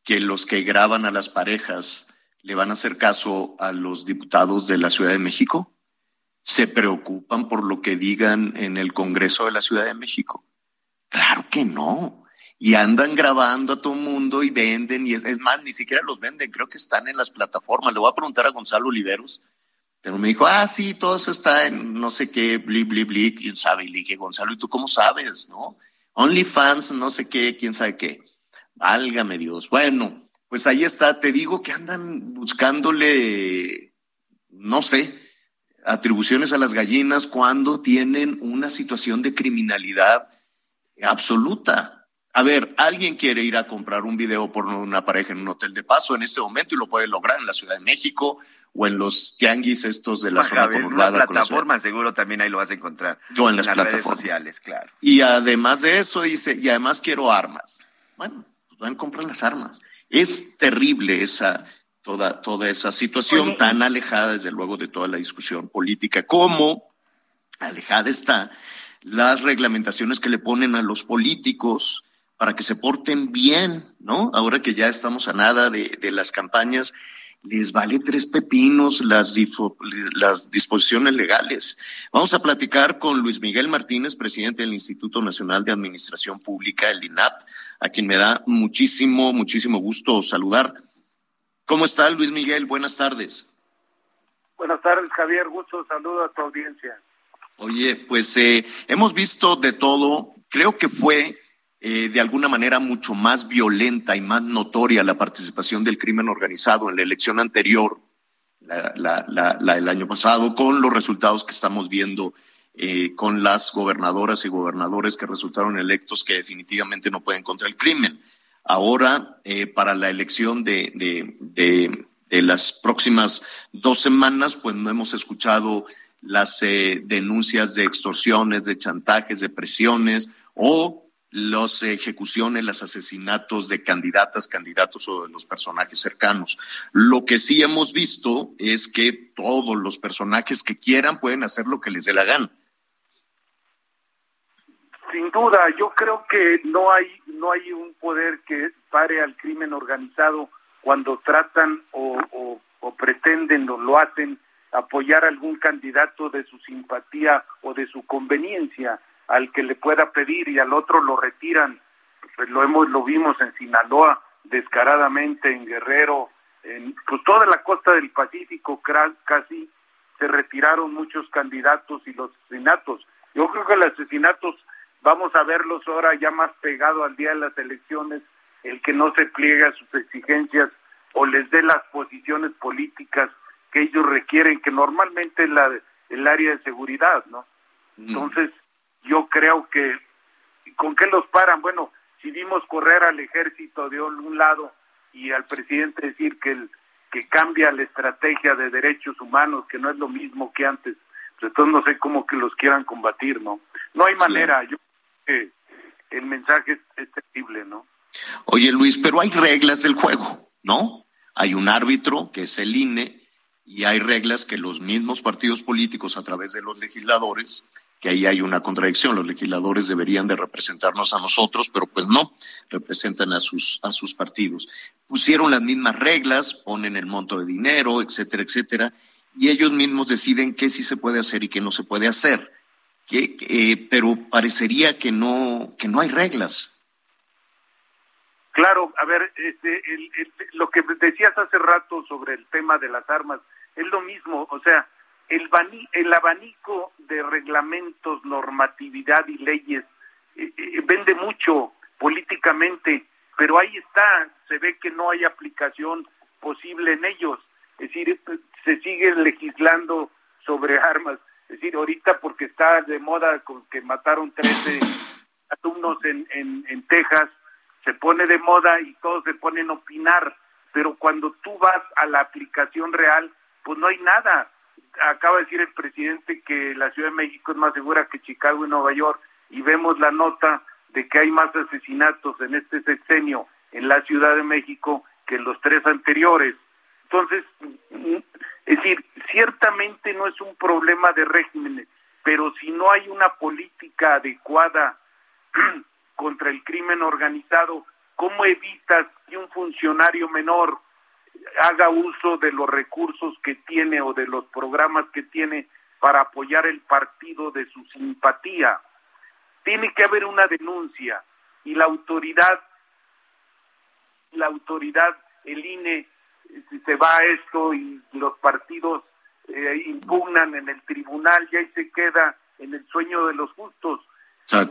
[SPEAKER 1] que los que graban a las parejas le van a hacer caso a los diputados de la Ciudad de México? ¿Se preocupan por lo que digan en el Congreso de la Ciudad de México? Claro que no y andan grabando a todo mundo y venden, y es, es, más, ni siquiera los venden, creo que están en las plataformas. Le voy a preguntar a Gonzalo Oliveros, pero me dijo, ah, sí, todo eso está en no sé qué, bli, bli, bli, quién sabe. Y le dije, Gonzalo, ¿y tú cómo sabes, no? OnlyFans, no sé qué, quién sabe qué. Válgame Dios. Bueno, pues ahí está, te digo que andan buscándole, no sé, atribuciones a las gallinas cuando tienen una situación de criminalidad absoluta a ver, alguien quiere ir a comprar un video por una pareja en un hotel de paso en este momento y lo puede lograr en la Ciudad de México o en los tianguis estos de la zona
[SPEAKER 2] Javier, en
[SPEAKER 1] conurbada.
[SPEAKER 2] una
[SPEAKER 1] con la
[SPEAKER 2] plataforma seguro también ahí lo vas a encontrar.
[SPEAKER 1] O en las
[SPEAKER 2] redes
[SPEAKER 1] plataformas.
[SPEAKER 2] sociales, claro.
[SPEAKER 1] Y además de eso dice, y además quiero armas. Bueno, pues van a comprar las armas. Es terrible esa toda toda esa situación
[SPEAKER 8] Oye,
[SPEAKER 1] tan alejada desde luego de toda la discusión política como alejada está las reglamentaciones que le ponen a los políticos para que se porten bien, ¿no? Ahora que ya estamos a nada de, de las campañas, les vale tres pepinos las, las disposiciones legales. Vamos a platicar con Luis Miguel Martínez, presidente del Instituto Nacional de Administración Pública, el INAP, a quien me da muchísimo, muchísimo gusto saludar. ¿Cómo está Luis Miguel? Buenas tardes.
[SPEAKER 9] Buenas tardes, Javier. Gusto, saludo a tu audiencia.
[SPEAKER 1] Oye, pues eh, hemos visto de todo. Creo que fue eh, de alguna manera mucho más violenta y más notoria la participación del crimen organizado en la elección anterior, la, la, la, año pasado, con los resultados que estamos viendo eh, con las gobernadoras y gobernadores que resultaron electos que definitivamente no pueden contra el crimen. Ahora, eh, para la elección de, de, de, las próximas dos semanas, pues no hemos escuchado las denuncias de extorsiones, de chantajes, de presiones o las ejecuciones, los asesinatos de candidatas, candidatos o de los personajes cercanos. Lo que sí hemos visto es que todos los personajes que quieran pueden hacer lo que les dé la gana.
[SPEAKER 9] Sin duda, yo creo que no hay no hay un poder que pare al crimen organizado cuando tratan o, o, o pretenden o lo hacen apoyar a algún candidato de su simpatía o de su conveniencia al que le pueda pedir y al otro lo retiran. Pues lo hemos lo vimos en Sinaloa descaradamente en Guerrero, en pues toda la costa del Pacífico casi se retiraron muchos candidatos y los asesinatos. Yo creo que los asesinatos vamos a verlos ahora ya más pegado al día de las elecciones, el que no se pliegue a sus exigencias o les dé las posiciones políticas que ellos requieren, que normalmente es la, el área de seguridad, ¿no? Entonces, yo creo que, ¿con qué los paran? Bueno, si vimos correr al ejército de un lado y al presidente decir que, el, que cambia la estrategia de derechos humanos, que no es lo mismo que antes, pues entonces no sé cómo que los quieran combatir, ¿no? No hay manera, yo creo que el mensaje es, es terrible, ¿no?
[SPEAKER 1] Oye Luis, pero hay reglas del juego, ¿no? Hay un árbitro que es el INE y hay reglas que los mismos partidos políticos a través de los legisladores, que ahí hay una contradicción, los legisladores deberían de representarnos a nosotros, pero pues no, representan a sus, a sus partidos. Pusieron las mismas reglas, ponen el monto de dinero, etcétera, etcétera, y ellos mismos deciden qué sí se puede hacer y qué no se puede hacer. Que, eh, pero parecería que no, que no hay reglas.
[SPEAKER 9] Claro, a ver, este, el, el, lo que decías hace rato sobre el tema de las armas es lo mismo, o sea, el, bani, el abanico de reglamentos, normatividad y leyes eh, eh, vende mucho políticamente, pero ahí está, se ve que no hay aplicación posible en ellos, es decir, se sigue legislando sobre armas, es decir, ahorita porque está de moda con que mataron 13 <laughs> alumnos en, en, en Texas, se pone de moda y todos se ponen a opinar, pero cuando tú vas a la aplicación real, pues no hay nada. Acaba de decir el presidente que la Ciudad de México es más segura que Chicago y Nueva York y vemos la nota de que hay más asesinatos en este sexenio en la Ciudad de México que en los tres anteriores. Entonces, es decir, ciertamente no es un problema de regímenes, pero si no hay una política adecuada <clears throat> contra el crimen organizado, ¿cómo evitas que un funcionario menor haga uso de los recursos que tiene o de los programas que tiene para apoyar el partido de su simpatía? Tiene que haber una denuncia y la autoridad, la autoridad, el INE, si se va a esto y los partidos eh, impugnan en el tribunal y ahí se queda en el sueño de los justos.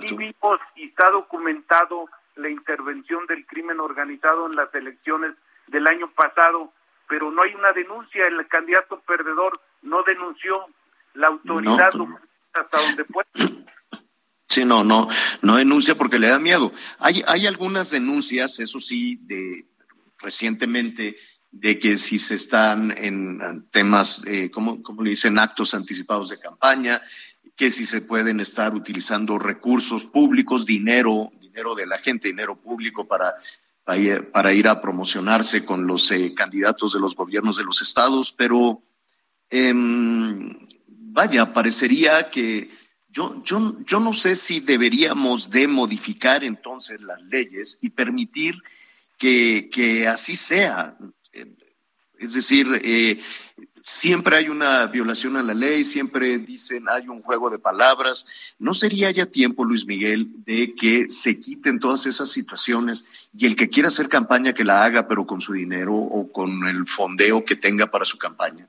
[SPEAKER 9] Y vimos y está documentado la intervención del crimen organizado en las elecciones del año pasado, pero no hay una denuncia, el candidato perdedor no denunció, la autoridad
[SPEAKER 1] No,
[SPEAKER 9] no, hasta donde puede.
[SPEAKER 1] Sí, no, no, no denuncia porque le da miedo. Hay, hay algunas denuncias, eso sí, de recientemente de que si se están en temas, eh, ¿cómo, ¿cómo, le dicen? Actos anticipados de campaña, que si se pueden estar utilizando recursos públicos, dinero, dinero de la gente, dinero público para, para, ir, a promocionarse con los eh, candidatos de los gobiernos de los estados, pero eh, vaya, parecería que yo, yo, yo no sé si deberíamos de modificar entonces las leyes y permitir que, que así sea. Es decir, eh, siempre hay una violación a la ley, siempre dicen hay un juego de palabras. ¿No sería ya tiempo, Luis Miguel, de que se quiten todas esas situaciones y el que quiera hacer campaña que la haga, pero con su dinero o con el fondeo que tenga para su campaña?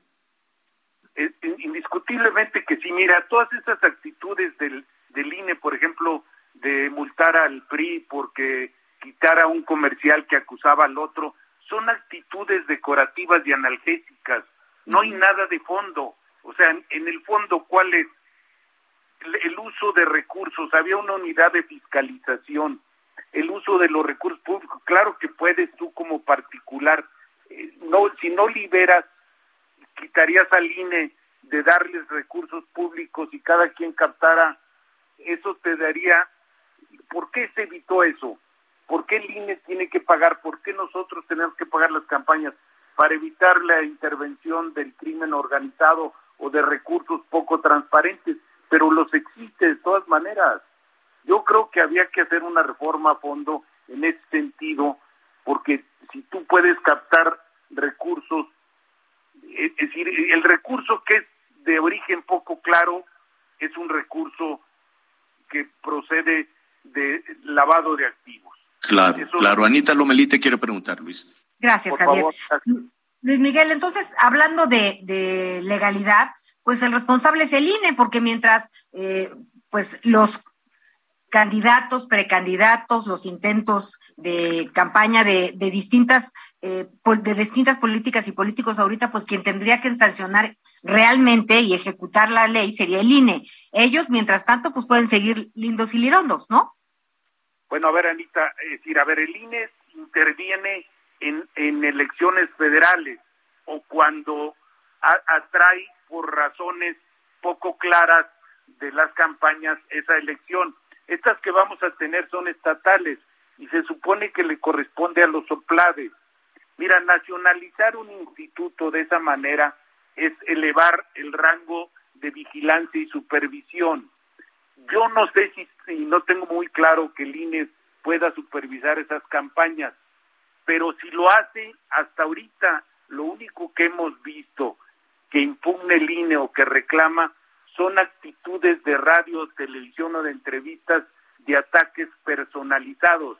[SPEAKER 9] Indiscutiblemente que sí, mira, todas esas actitudes del, del INE, por ejemplo, de multar al PRI porque quitara un comercial que acusaba al otro, son actitudes decorativas y analgésicas, no hay nada de fondo. O sea, en, el fondo, ¿cuál es? El, uso de recursos, había una unidad de fiscalización, el uso de los recursos públicos, claro que puedes tú como particular, eh, no, si no liberas, quitarías al INE de darles recursos públicos y cada quien captara, eso te daría, ¿por qué se evitó eso? ¿Por qué el INE tiene que pagar? ¿Por qué nosotros tenemos que pagar las campañas? Para evitar la intervención del crimen organizado o de recursos poco transparentes, pero los existe de todas maneras. Yo creo que había que hacer una reforma a fondo en ese sentido, porque si tú puedes captar recursos, es decir, el recurso que es de origen poco claro es un recurso que procede de lavado de activos.
[SPEAKER 1] Claro, claro. Anita Lomelite quiere preguntar, Luis.
[SPEAKER 8] Gracias, Javier. Luis Miguel, entonces, hablando de, legalidad, pues el responsable es el INE, porque mientras eh, pues los candidatos, precandidatos, los intentos de campaña de, de distintas eh, de distintas políticas y políticos ahorita, pues quien tendría que sancionar realmente y ejecutar la ley sería el INE. Ellos, mientras tanto, pues pueden seguir lindos y lirondos, ¿no?
[SPEAKER 9] Bueno, a ver, Anita, es decir, a ver, el INE interviene en, elecciones federales o cuando atrae por razones poco claras de las campañas esa elección. Estas que vamos a tener son estatales y se supone que le corresponde a los soplades. Mira, nacionalizar un instituto de esa manera es elevar el rango de vigilancia y supervisión. Yo no sé si, no tengo muy claro que el INE pueda supervisar esas campañas, pero si lo hace hasta ahorita, lo único que hemos visto que impugne el INE o que reclama son actitudes de radio, televisión o de entrevistas de ataques personalizados.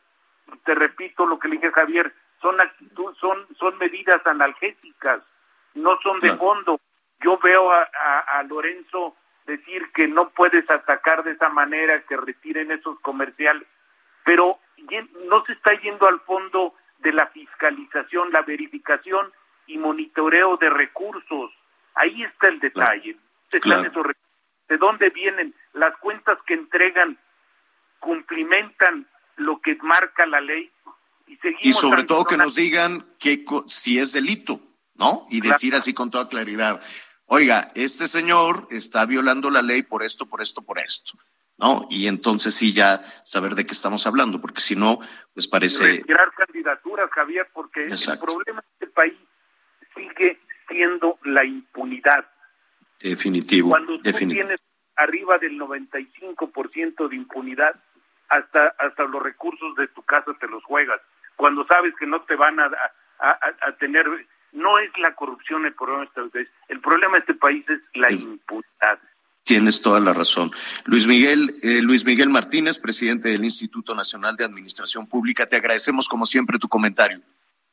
[SPEAKER 9] Te repito lo que le dije Javier, son son son medidas analgésicas, no son de fondo. Yo veo a Lorenzo decir que no puedes atacar de esa manera, que retiren esos comerciales, pero no se está yendo al fondo de la fiscalización, la verificación y monitoreo de recursos. Ahí está el detalle. ¿De dónde vienen? Las cuentas que entregan cumplimentan lo que marca la ley y seguimos
[SPEAKER 1] y sobre todo que nos digan que si es delito, ¿no? Y decir así con toda claridad oiga, este señor está violando la ley por esto, por esto, por esto. ¿No? Y entonces sí ya saber de qué estamos hablando, porque si no, pues parece...
[SPEAKER 9] Retirar candidaturas, Javier, porque el problema de este país sigue siendo la impunidad.
[SPEAKER 1] Definitivo.
[SPEAKER 9] Cuando tú tienes arriba del 95% de impunidad, hasta, hasta los recursos de tu casa te los juegas. Cuando sabes que no te van a, a tener no es la corrupción el problema de este país. El problema de este país es la impunidad.
[SPEAKER 1] Tienes toda la razón. Luis Miguel, eh, Luis Miguel Martínez, presidente del Instituto Nacional de Administración Pública, te agradecemos como siempre tu comentario.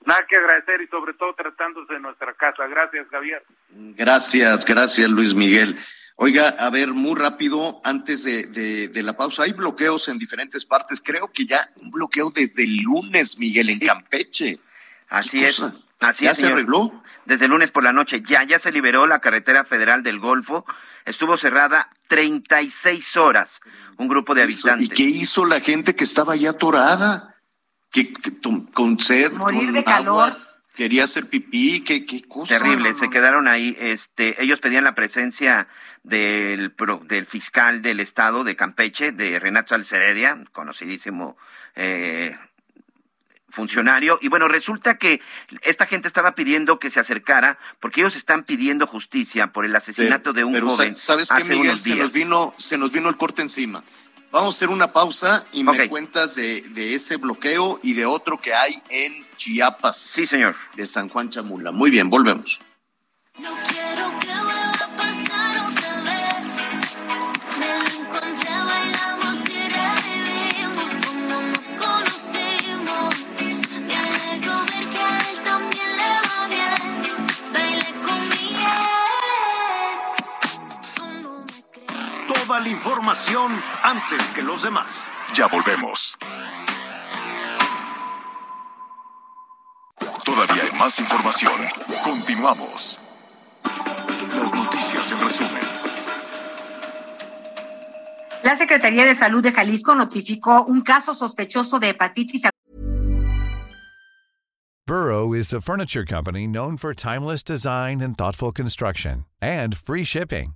[SPEAKER 9] Nada que agradecer y sobre todo tratándose de nuestra casa. Gracias, Javier.
[SPEAKER 1] Gracias, gracias, Luis Miguel. Oiga, a ver, muy rápido, antes de, de, la pausa, hay bloqueos en diferentes partes. Creo que ya un bloqueo desde el lunes, Miguel, en Campeche.
[SPEAKER 2] Así es. Así ¿Ya se arregló? Desde el lunes por la noche ya, ya se liberó la carretera federal del Golfo. Estuvo cerrada 36 horas. Un grupo de habitantes.
[SPEAKER 1] ¿Y qué hizo la gente que estaba ya atorada? Que, con sed,
[SPEAKER 8] Morir de calor.
[SPEAKER 1] quería hacer pipí, qué, qué cosa.
[SPEAKER 2] Terrible, se quedaron ahí. Este, ellos pedían la presencia del, del fiscal del estado de Campeche, de Renato Alceredia, conocidísimo eh, funcionario. Y bueno, resulta que esta gente estaba pidiendo que se acercara porque ellos están pidiendo justicia por el asesinato de un
[SPEAKER 1] pero
[SPEAKER 2] joven.
[SPEAKER 1] ¿Sabes qué, Miguel? Se nos, vino, se nos vino el corte encima. Vamos a hacer una pausa y me cuentas de, de, ese bloqueo y de otro que hay en Chiapas.
[SPEAKER 2] Sí, señor.
[SPEAKER 1] De San Juan Chamula. Muy bien, volvemos.
[SPEAKER 10] No quiero que
[SPEAKER 5] la información antes que los demás.
[SPEAKER 4] Ya volvemos. Todavía hay más información. Continuamos. Las noticias en resumen.
[SPEAKER 8] La Secretaría de Salud de Jalisco notificó un caso sospechoso de hepatitis.
[SPEAKER 11] Burrow is a furniture company known for timeless design and thoughtful construction and free shipping,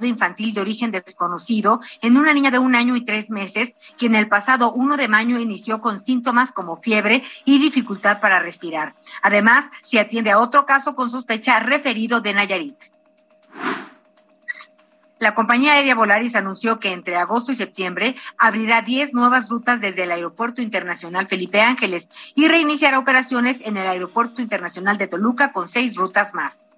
[SPEAKER 8] Infantil de origen desconocido en una niña de un año y tres meses, quien el pasado 1 de mayo inició con síntomas como fiebre y dificultad para respirar. Además, se atiende a otro caso con sospecha referido de Nayarit. La compañía aérea Volaris anunció que entre agosto y septiembre abrirá 10 nuevas rutas desde el Aeropuerto Internacional Felipe Ángeles y reiniciará operaciones en el Aeropuerto Internacional de Toluca con seis rutas más.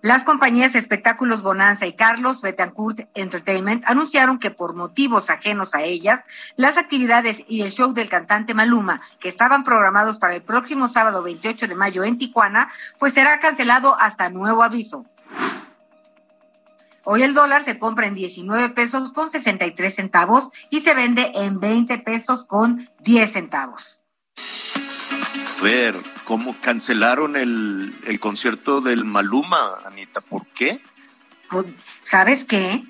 [SPEAKER 8] Las compañías de espectáculos Bonanza y Carlos Betancourt Entertainment anunciaron que por motivos ajenos a ellas, las actividades y el show del cantante Maluma, que estaban programados para el próximo sábado 28 de mayo en Tijuana, pues será cancelado hasta nuevo aviso. Hoy el dólar se compra en 19 pesos con 63 centavos y se vende en 20 pesos con 10 centavos.
[SPEAKER 1] Ver, ¿cómo cancelaron el, el concierto del Maluma, Anita? ¿Por qué?
[SPEAKER 8] Pues, ¿Sabes qué?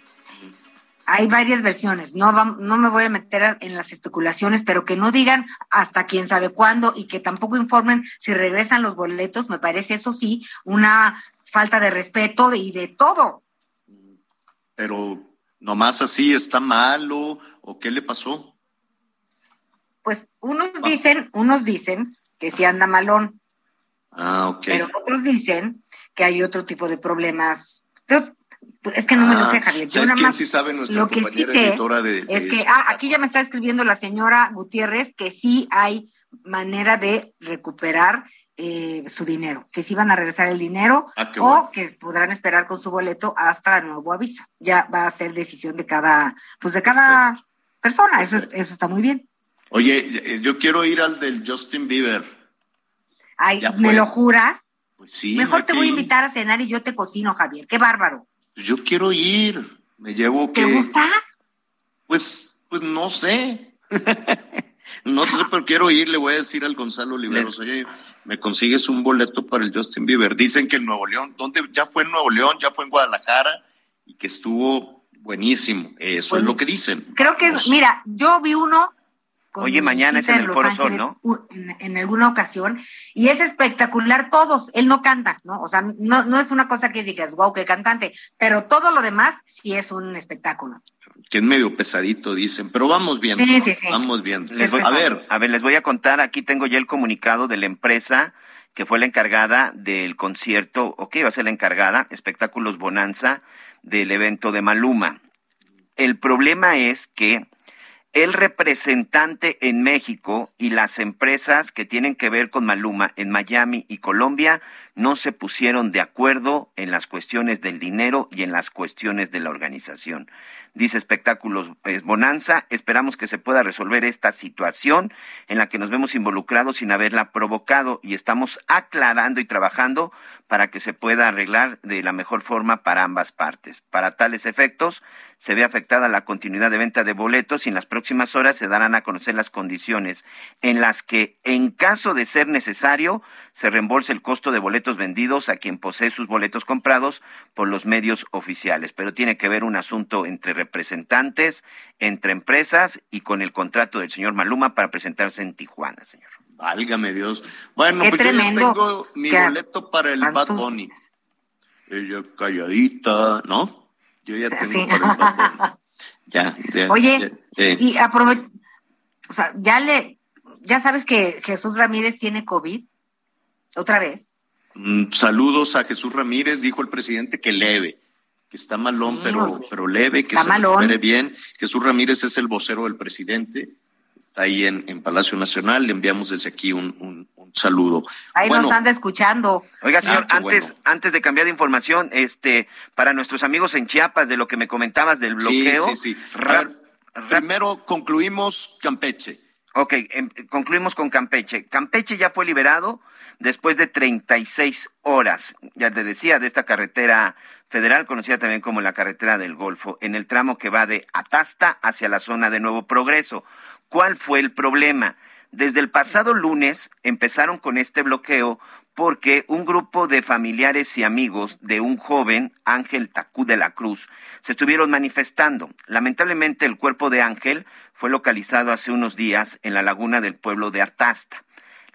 [SPEAKER 8] Hay varias versiones, no, vam- no me voy a meter en las especulaciones, pero que no digan hasta quién sabe cuándo y que tampoco informen si regresan los boletos, me parece eso sí, una falta de respeto y de todo.
[SPEAKER 1] Pero nomás así está malo o qué le pasó?
[SPEAKER 8] Pues unos dicen, unos dicen que sí anda malón,
[SPEAKER 1] Ah, ok.
[SPEAKER 8] pero otros dicen que hay otro tipo de problemas. Pero, pues, es que no me lo
[SPEAKER 1] Ah,
[SPEAKER 8] sé, Javier. Yo
[SPEAKER 1] ¿Sabes
[SPEAKER 8] nada más
[SPEAKER 1] sí sabe nuestra
[SPEAKER 8] lo que sí sé
[SPEAKER 1] editora de, de
[SPEAKER 8] es que,
[SPEAKER 1] esto?
[SPEAKER 8] ah, aquí ya me está escribiendo la señora Gutiérrez que sí hay manera de recuperar eh, su dinero, que sí van a regresar el dinero
[SPEAKER 1] Ah,
[SPEAKER 8] o
[SPEAKER 1] bueno.
[SPEAKER 8] que podrán esperar con su boleto hasta nuevo aviso. Ya va a ser decisión de cada, pues de cada persona. Eso, es- eso está muy bien.
[SPEAKER 1] Oye, eh, yo quiero ir al del Justin Bieber.
[SPEAKER 8] Ay, ¿me lo juras?
[SPEAKER 1] Pues sí.
[SPEAKER 8] Mejor te voy a invitar a cenar y yo te cocino, Javier. Qué bárbaro.
[SPEAKER 1] Yo quiero ir. Me llevo
[SPEAKER 8] ¿Te
[SPEAKER 1] que.
[SPEAKER 8] gusta?
[SPEAKER 1] Pues, pues no sé. <laughs> no sé, pero quiero ir. Le voy a decir al Gonzalo Oliveros, oye, me consigues un boleto para el Justin Bieber. Dicen que en Nuevo León, ¿dónde? Ya fue en Nuevo León, ya fue en Guadalajara y que estuvo buenísimo. Eso
[SPEAKER 8] Pues
[SPEAKER 1] es lo que dicen.
[SPEAKER 8] Creo que,
[SPEAKER 1] Vamos.
[SPEAKER 8] mira, yo vi uno. Con
[SPEAKER 2] Oye, mañana es en el
[SPEAKER 8] Los
[SPEAKER 2] Foro Sol, ¿no?
[SPEAKER 8] En, en alguna ocasión, y es espectacular todos. Él no canta, ¿no? O sea, no, no es una cosa que digas, wow, qué cantante, pero todo lo demás sí es un espectáculo.
[SPEAKER 1] Que es medio pesadito, dicen. Pero vamos viendo.
[SPEAKER 8] Sí,
[SPEAKER 1] ¿no?
[SPEAKER 8] sí, sí.
[SPEAKER 1] Vamos viendo.
[SPEAKER 2] Les voy-
[SPEAKER 1] a ver,
[SPEAKER 2] a ver, les voy a contar, aquí tengo ya el comunicado de la empresa que fue la encargada del concierto, o que iba a ser la encargada, Espectáculos Bonanza, del evento de Maluma. El problema es que el representante en México y las empresas que tienen que ver con Maluma en Miami y Colombia no se pusieron de acuerdo en las cuestiones del dinero y en las cuestiones de la organización. dice Espectáculos Bonanza. Esperamos que se pueda resolver esta situación en la que nos vemos involucrados sin haberla provocado y estamos aclarando y trabajando para que se pueda arreglar de la mejor forma para ambas partes. Para tales efectos, se ve afectada la continuidad de venta de boletos y en las próximas horas se darán a conocer las condiciones en las que, en caso de ser necesario, se reembolse el costo de boletos vendidos a quien posee sus boletos comprados por los medios oficiales. Pero tiene que ver un asunto entre representantes, entre empresas y con el contrato del señor Maluma para presentarse en Tijuana, señor.
[SPEAKER 1] Válgame Dios. Bueno, pues yo ya tengo mi boleto para el Bad Bunny. Ella calladita, ¿no? Yo ya tengo <laughs> ya, ya,
[SPEAKER 8] Oye, y aprove o sea, ya le, ya sabes que Jesús Ramírez tiene COVID, otra vez.
[SPEAKER 1] Mm, saludos a Jesús Ramírez, dijo el presidente que leve, que está malón, pero, pero leve, que se recupere bien. Jesús Ramírez es el vocero del presidente, está ahí en, en Palacio Nacional, le enviamos desde aquí un, un, saludo.
[SPEAKER 8] Ahí nos anda escuchando.
[SPEAKER 2] Oiga, señor, ah, antes, antes de cambiar de información, este, para nuestros amigos en Chiapas, de lo que me comentabas del bloqueo.
[SPEAKER 1] Sí, sí, sí. primero concluimos Campeche.
[SPEAKER 2] Ok, em, concluimos con Campeche. Campeche ya fue liberado después de 36 horas, ya te decía, de esta carretera federal, conocida también como la carretera del Golfo, en el tramo que va de Atasta hacia la zona de Nuevo Progreso. ¿Cuál fue el problema? Desde el pasado lunes empezaron con este bloqueo porque un grupo de familiares y amigos de un joven, Ángel Tacú de la Cruz, se estuvieron manifestando. Lamentablemente el cuerpo de Ángel fue localizado hace unos días en la laguna del pueblo de Artasta.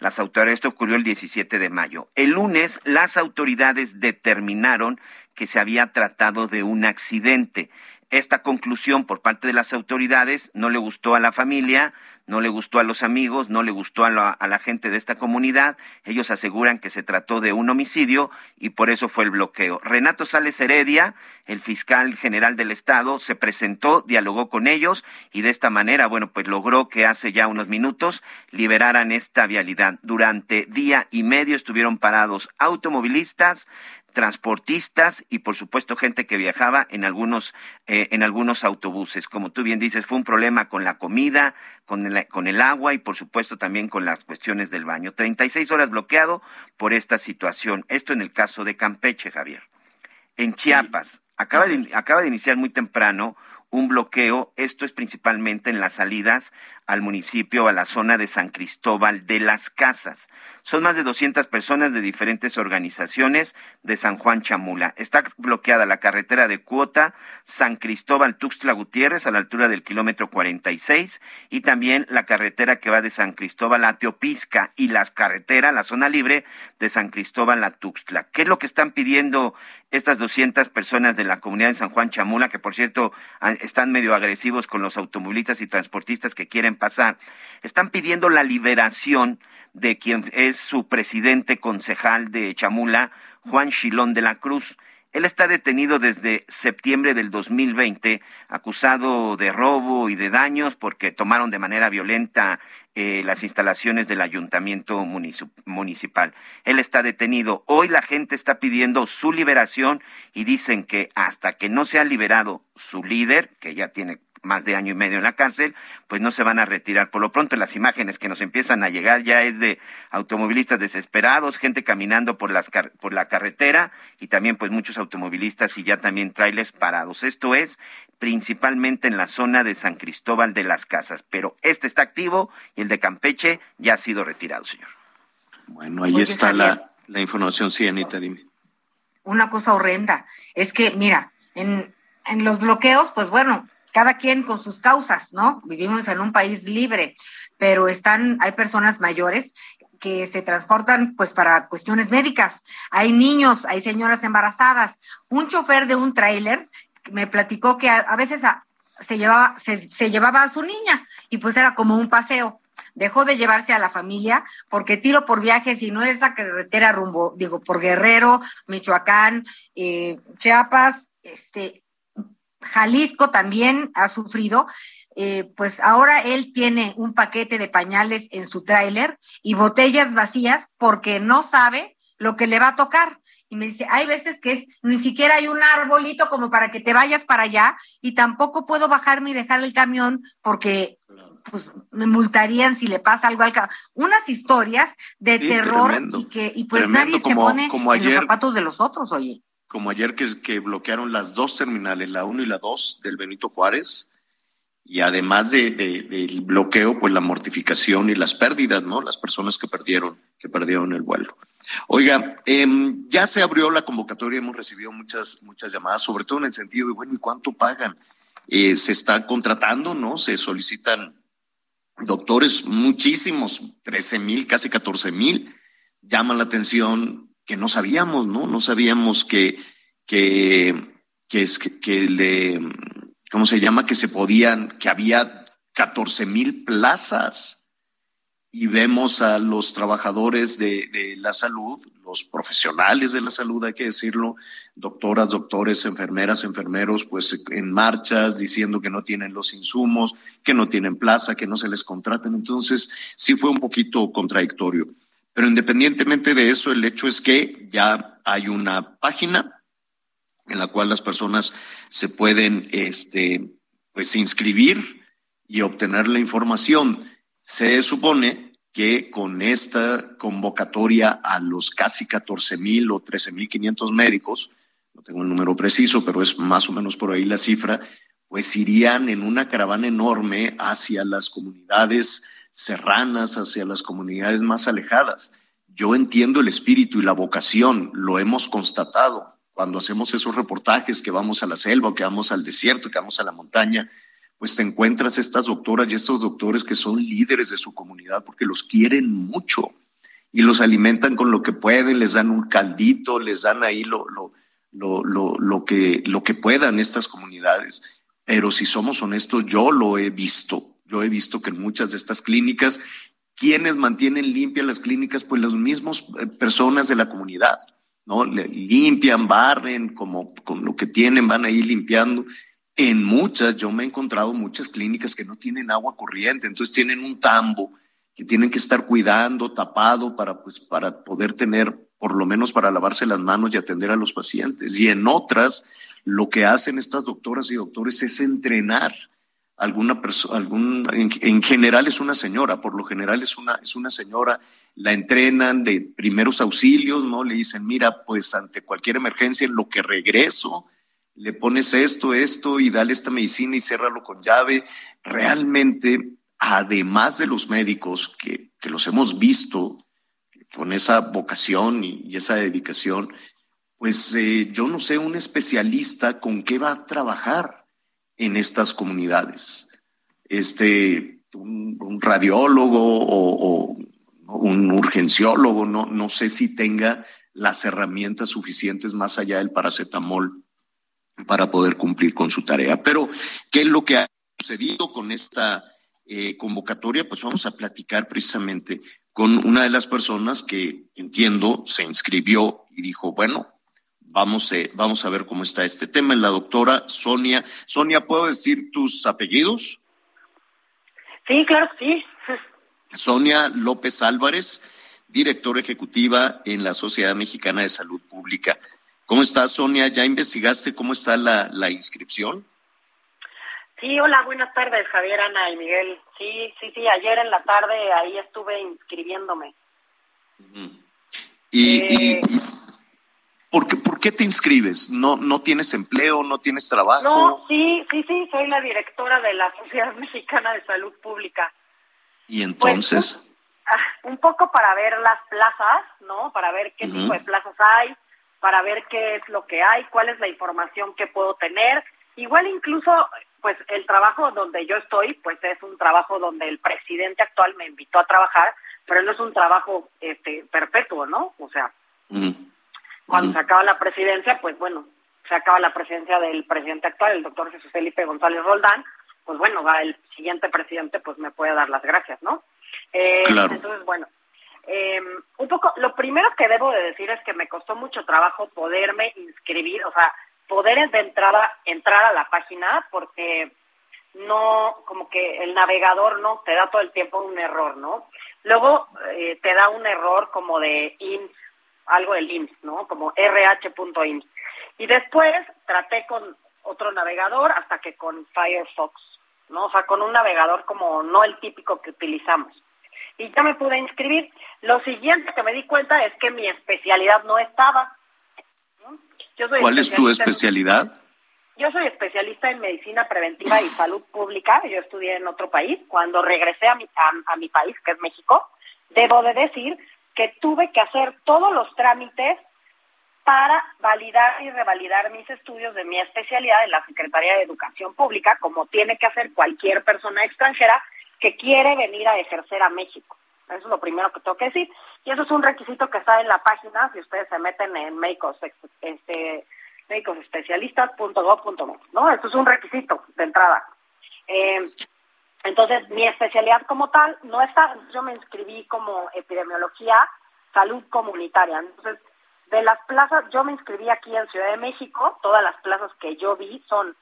[SPEAKER 2] Las autoridades, esto ocurrió el 17 de mayo. El lunes las autoridades determinaron que se había tratado de un accidente. Esta conclusión por parte de las autoridades no le gustó a la familia, no le gustó a los amigos, no le gustó a la, gente de esta comunidad. Ellos aseguran que se trató de un homicidio y por eso fue el bloqueo. Renato Sales Heredia, el fiscal general del Estado, se presentó, dialogó con ellos y de esta manera, bueno, pues logró que hace ya unos minutos liberaran esta vialidad. Durante día y medio estuvieron parados automovilistas, transportistas y por supuesto gente que viajaba en algunos eh, en algunos autobuses. Como tú bien dices fue un problema con la comida con el, con el agua y por supuesto también con las cuestiones del baño. 36 horas bloqueado por esta situación. Esto en el caso de Campeche Javier. En Chiapas. Acaba de, acaba de iniciar muy temprano un bloqueo. Esto es principalmente en las salidas al municipio, a la zona de San Cristóbal de las Casas. Son más de 200 personas de diferentes organizaciones de San Juan Chamula. Está bloqueada la carretera de Cuota, San Cristóbal Tuxtla Gutiérrez a la altura del kilómetro 46 y también la carretera que va de San Cristóbal a Teopisca y la carretera, la zona libre de San Cristóbal a Tuxtla. ¿Qué es lo que están pidiendo estas 200 personas de la comunidad de San Juan Chamula, que por cierto están medio agresivos con los automovilistas y transportistas que quieren pasar, están pidiendo la liberación de quien es su presidente concejal de Chamula, Juan Chilón de la Cruz. Él está detenido desde septiembre del 2020, acusado de robo y de daños porque tomaron de manera violenta eh, las instalaciones del ayuntamiento municipal. Él está detenido. Hoy la gente está pidiendo su liberación y dicen que hasta que no sea liberado su líder, que ya tiene más de año y medio en la cárcel, pues no se van a retirar. Por lo pronto las imágenes que nos empiezan a llegar ya es de automovilistas desesperados, gente caminando por, las por la carretera y también pues muchos automovilistas y ya también trailers parados. Esto es principalmente en la zona de San Cristóbal de las Casas, pero este está activo y el de Campeche ya ha sido retirado, señor.
[SPEAKER 1] Bueno, ahí está la, la información, sí, Anita, dime.
[SPEAKER 8] Una cosa horrenda, es que, mira, en, en los bloqueos, pues bueno, cada quien con sus causas, ¿no? Vivimos en un país libre, pero están, hay personas mayores que se transportan pues para cuestiones médicas. Hay niños, hay señoras embarazadas. Un chofer de un tráiler me platicó que a, veces se, llevaba, se, llevaba a su niña y pues era como un paseo. Dejó de llevarse a la familia porque tiro por viaje, si no es la carretera rumbo, digo, por Guerrero, Michoacán, eh, Chiapas, este, Jalisco también ha sufrido, eh, pues ahora él tiene un paquete de pañales en su tráiler y botellas vacías porque no sabe lo que le va a tocar. Y me dice, hay veces que es, ni siquiera hay un arbolito como para que te vayas para allá y tampoco puedo bajarme y dejar el camión porque pues me multarían si le pasa algo al camión. Unas historias de terror y que y pues nadie se pone en los zapatos de los otros, oye.
[SPEAKER 1] Como ayer que, que bloquearon las dos terminales, la 1 y la 2 del Benito Juárez, y además de, del bloqueo, pues la mortificación y las pérdidas, ¿no? Las personas que perdieron, que perdieron el vuelo. Oiga, eh, ya se abrió la convocatoria, hemos recibido muchas, muchas llamadas, sobre todo en el sentido de, bueno, ¿y cuánto pagan? Eh, se está contratando, ¿no? Se solicitan doctores, muchísimos, 13 mil, casi 14 mil. Llama la atención que no sabíamos, ¿no? No sabíamos que, que, es, que le ¿cómo se llama? Que se podían, que había 14 mil plazas y vemos a los trabajadores de, de, la salud, los profesionales de la salud, hay que decirlo, doctoras, doctores, enfermeras, enfermeros, pues en marchas diciendo que no tienen los insumos, que no tienen plaza, que no se les contratan. Entonces, sí fue un poquito contradictorio. Pero independientemente de eso, el hecho es que ya hay una página en la cual las personas se pueden este, pues, inscribir y obtener la información. Se supone que con esta convocatoria a los casi 14 mil o 13 mil 500 médicos, no tengo el número preciso, pero es más o menos por ahí la cifra, pues irían en una caravana enorme hacia las comunidades serranas, hacia las comunidades más alejadas. Yo entiendo el espíritu y la vocación, lo hemos constatado, cuando hacemos esos reportajes que vamos a la selva, que vamos al desierto, que vamos a la montaña, pues te encuentras estas doctoras y estos doctores que son líderes de su comunidad porque los quieren mucho y los alimentan con lo que pueden, les dan un caldito, les dan ahí lo, lo, lo, lo, lo que, lo que puedan estas comunidades. Pero si somos honestos, yo lo he visto. Yo he visto que en muchas de estas clínicas, quienes mantienen limpias las clínicas, pues las mismas eh, personas de la comunidad. ¿no? Limpian, barren, como con lo que tienen, van ahí limpiando. En muchas, yo me he encontrado muchas clínicas que no tienen agua corriente, entonces tienen un tambo que tienen que estar cuidando, tapado, para, pues, para poder tener, por lo menos para lavarse las manos y atender a los pacientes. Y en otras, lo que hacen estas doctoras y doctores es entrenar alguna persona, algún, en, en, general es una señora, por lo general es una, es una señora la entrenan de primeros auxilios, ¿no? Le dicen, mira, pues ante cualquier emergencia, en lo que regreso, le pones esto, esto y dale esta medicina y ciérralo con llave. Realmente, además de los médicos que, que los hemos visto con esa vocación y, y esa dedicación, pues eh, yo no sé un especialista con qué va a trabajar en estas comunidades. Este, un, radiólogo o, o un urgenciólogo, no, no sé si tenga las herramientas suficientes más allá del paracetamol para poder cumplir con su tarea. Pero, ¿qué es lo que ha sucedido con esta eh, convocatoria? Pues vamos a platicar precisamente con una de las personas que entiendo se inscribió y dijo, bueno, vamos, eh, vamos a ver cómo está este tema, la doctora Sonia. Sonia, ¿puedo decir tus apellidos?
[SPEAKER 12] Sí, claro, sí.
[SPEAKER 1] Sonia López Álvarez, directora ejecutiva en la Sociedad Mexicana de Salud Pública. ¿Cómo estás, Sonia? ¿Ya investigaste cómo está la, la inscripción?
[SPEAKER 12] Sí, hola, buenas tardes, Javier, Ana y Miguel. Sí, sí, sí, ayer en la tarde ahí estuve inscribiéndome.
[SPEAKER 1] ¿Y, eh... y, y ¿por, qué, por qué te inscribes? ¿No, ¿No tienes empleo? ¿No tienes trabajo?
[SPEAKER 12] No, sí, sí, sí, soy la directora de la Sociedad <laughs> Mexicana de Salud Pública.
[SPEAKER 1] ¿Y entonces?
[SPEAKER 12] Pues, un, un, poco para ver las plazas, ¿no? Para ver qué uh -huh. tipo de plazas hay, para ver qué es lo que hay, cuál es la información que puedo tener. Igual incluso, pues el trabajo donde yo estoy, pues es un trabajo donde el presidente actual me invitó a trabajar, pero no es un trabajo este perpetuo, ¿no? O sea, uh -huh. Cuando uh -huh. se acaba la presidencia, pues bueno, se acaba la presidencia del presidente actual, el doctor Jesús Felipe González Roldán, pues bueno, va el siguiente presidente pues me puede dar las gracias, ¿no? Eh,
[SPEAKER 1] claro.
[SPEAKER 12] Entonces, bueno, eh, un poco, lo primero que debo de decir es que me costó mucho trabajo poderme inscribir, o sea, poder de entrada entrar a la página porque no, como que el navegador no te da todo el tiempo un error, ¿no? Luego eh, te da un error como de in, algo del IMSS, ¿no? Como rh.ims. Y después traté con otro navegador hasta que con Firefox, ¿no? O sea, con un navegador como no el típico que utilizamos. Y ya me pude inscribir. Lo siguiente que me di cuenta es que mi especialidad no estaba.
[SPEAKER 1] ¿Cuál es tu especialidad?
[SPEAKER 12] Yo soy especialista en medicina preventiva y salud pública. Yo estudié en otro país. Cuando regresé a mi, a mi país, que es México, debo de decir que tuve que hacer todos los trámites para validar y revalidar mis estudios de mi especialidad en la Secretaría de Educación Pública, como tiene que hacer cualquier persona extranjera que quiere venir a ejercer a México. Eso es lo primero que tengo que decir. Y eso es un requisito que está en la página, si ustedes se meten en médicos, este, médicosespecialistas.gov.mx, ¿no? Eso es un requisito de entrada. Eh, entonces, mi especialidad como tal no está, yo me inscribí como epidemiología, salud comunitaria. Entonces, de las plazas, yo me inscribí aquí en Ciudad de México, todas las plazas que yo vi son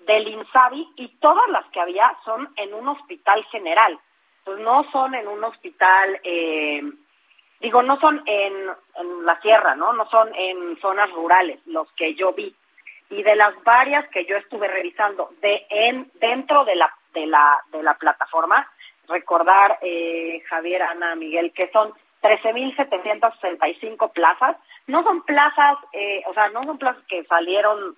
[SPEAKER 12] del INSABI y todas las que había son en un hospital general. Pues no son en un hospital, eh, digo, no son en, en la sierra, ¿no? No son en zonas rurales, los que yo vi. Y de las varias que yo estuve revisando de en dentro de la de la, de la plataforma. Recordar, eh, Javier, Ana, Miguel, que son 13.765 plazas. No son plazas, eh, o sea, no son plazas que salieron,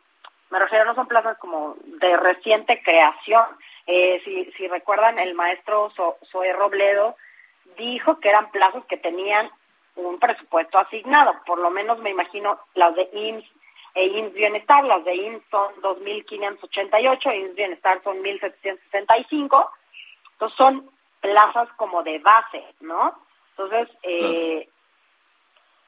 [SPEAKER 12] me refiero, no son plazas como de reciente creación. Eh, si, si recuerdan, el maestro Zoe Robledo dijo que eran plazas que tenían un presupuesto asignado, por lo menos me imagino las de IMSS e IMSS Bienestar, las de IMSS son 2.588, IMSS Bienestar son 1.765, entonces son plazas como de base, ¿no? Entonces, eh,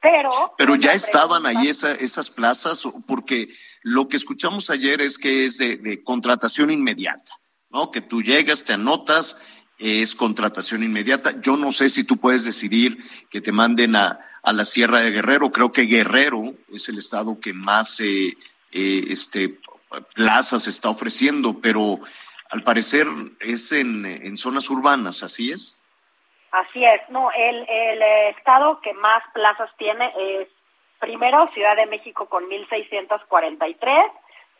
[SPEAKER 12] pero...
[SPEAKER 1] Pero ya estaban ahí esa, esas plazas, porque lo que escuchamos ayer es que es de, de contratación inmediata, ¿no? Que tú llegas, te anotas, es contratación inmediata. Yo no sé si tú puedes decidir que te manden a, a la Sierra de Guerrero. Creo que Guerrero es el estado que más eh, eh, este, plazas está ofreciendo, pero al parecer es en, en, zonas urbanas, ¿así es?
[SPEAKER 12] Así es, no, el, el estado que más plazas tiene es primero Ciudad de México con 1.643,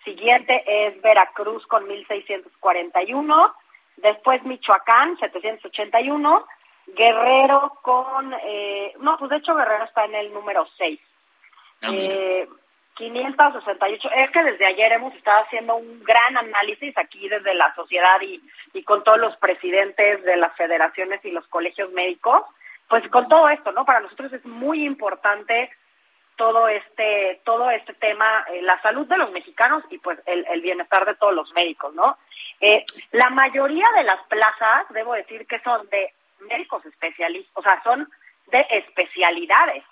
[SPEAKER 12] siguiente es Veracruz con 1.641, después Michoacán 781, Guerrero con, eh, no, pues de hecho Guerrero está en el número 6. Ah, eh, 568. Es que desde ayer hemos estado haciendo un gran análisis aquí desde la sociedad y, y con todos los presidentes de las federaciones y los colegios médicos. Pues con todo esto, ¿no? Para nosotros es muy importante todo este todo este tema, eh, la salud de los mexicanos y pues el, el bienestar de todos los médicos, ¿no? Eh, la mayoría de las plazas, debo decir que son de médicos especialistas, o sea, son de especialidades,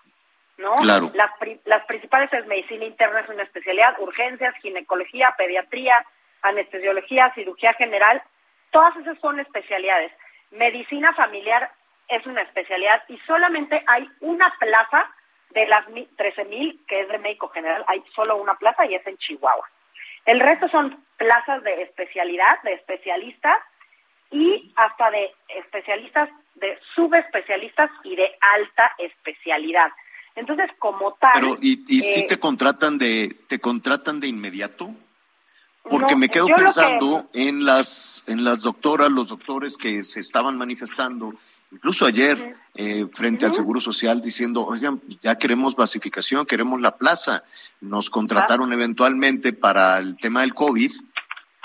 [SPEAKER 12] ¿no?
[SPEAKER 1] Claro.
[SPEAKER 12] Las, las principales es medicina interna, es una especialidad, urgencias, ginecología, pediatría, anestesiología, cirugía general, todas esas son especialidades. Medicina familiar es una especialidad y solamente hay una plaza de las 13.000 que es de médico general, hay solo una plaza y es en Chihuahua. El resto son plazas de especialidad, de especialistas, y hasta de especialistas, de subespecialistas y de alta especialidad. Entonces, como tal.
[SPEAKER 1] Pero, ¿y, y si eh, te contratan de, te contratan de inmediato? Porque me quedo pensando en las, en las doctoras, los doctores que se estaban manifestando, incluso ayer, eh, frente al Seguro Social, diciendo, oigan, ya queremos basificación, queremos la plaza. Nos contrataron eventualmente para el tema del COVID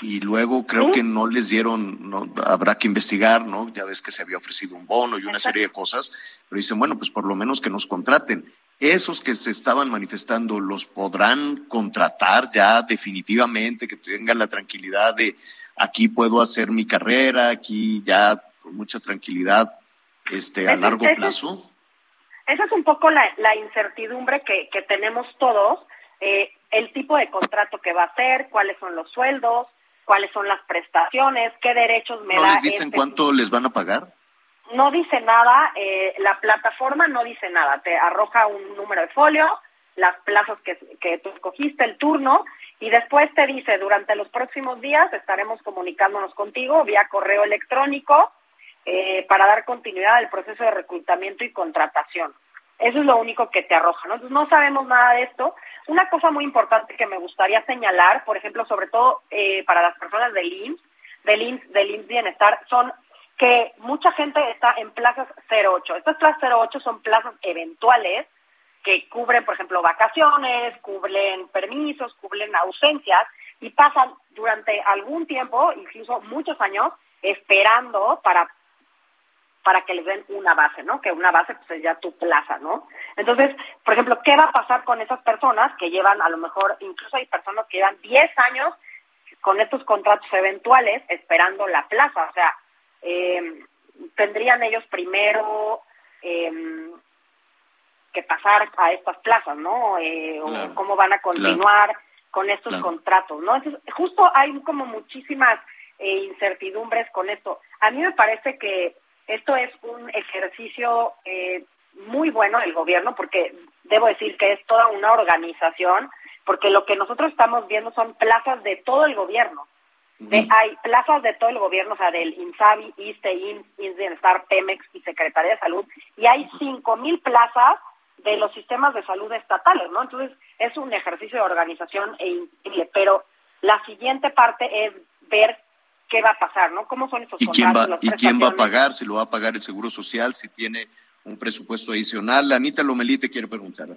[SPEAKER 1] y luego creo que no les dieron, no, habrá que investigar, ¿no? Ya ves que se había ofrecido un bono y una serie de cosas, pero dicen, bueno, pues por lo menos que nos contraten. Esos que se estaban manifestando, ¿los podrán contratar ya definitivamente, que tengan la tranquilidad de aquí puedo hacer mi carrera, aquí ya con mucha tranquilidad, este, a largo plazo?
[SPEAKER 12] Esa es un poco la, la incertidumbre que, que tenemos todos, eh, el tipo de contrato que va a hacer, cuáles son los sueldos, cuáles son las prestaciones, qué derechos me
[SPEAKER 1] ¿No
[SPEAKER 12] da.
[SPEAKER 1] les dicen
[SPEAKER 12] este-
[SPEAKER 1] cuánto les van a pagar?
[SPEAKER 12] No dice nada, eh, la plataforma no dice nada, te arroja un número de folio, las plazas que, que tú escogiste, el turno, y después te dice, durante los próximos días estaremos comunicándonos contigo vía correo electrónico eh, para dar continuidad al proceso de reclutamiento y contratación. Eso es lo único que te arroja, ¿no? Entonces no sabemos nada de esto. Una cosa muy importante que me gustaría señalar, por ejemplo, sobre todo eh, para las personas del IMSS, del IMSS, del IMSS Bienestar, son que mucha gente está en plazas 08. Estas plazas 08 son plazas eventuales que cubren, por ejemplo, vacaciones, cubren permisos, cubren ausencias y pasan durante algún tiempo, incluso muchos años, esperando para para que les den una base, ¿no? Que una base pues es ya tu plaza, ¿no? Entonces, por ejemplo, ¿qué va a pasar con esas personas que llevan a lo mejor, incluso hay personas que llevan 10 años con estos contratos eventuales esperando la plaza? O sea, eh, tendrían ellos primero eh, que pasar a estas plazas, ¿no? Eh, o cómo van a continuar con estos contratos, ¿no? Entonces, justo hay como muchísimas eh, incertidumbres con esto. A mí me parece que esto es un ejercicio eh, muy bueno del gobierno porque debo decir que es toda una organización porque lo que nosotros estamos viendo son plazas de todo el gobierno. hay plazas de todo el gobierno, o sea, del INSABI, ISTE, Bienestar, Pemex y Secretaría de Salud, y hay cinco mil plazas de los sistemas de salud estatales, ¿no? Entonces, es un ejercicio de organización e increíble, pero la siguiente parte es ver qué va a pasar, ¿no? ¿Cómo son esos
[SPEAKER 1] ¿Y quién va, ¿Y quién va a pagar? ¿Si lo va a pagar el Seguro Social? ¿Si tiene un presupuesto adicional? Anita Lomelí te quiere preguntar.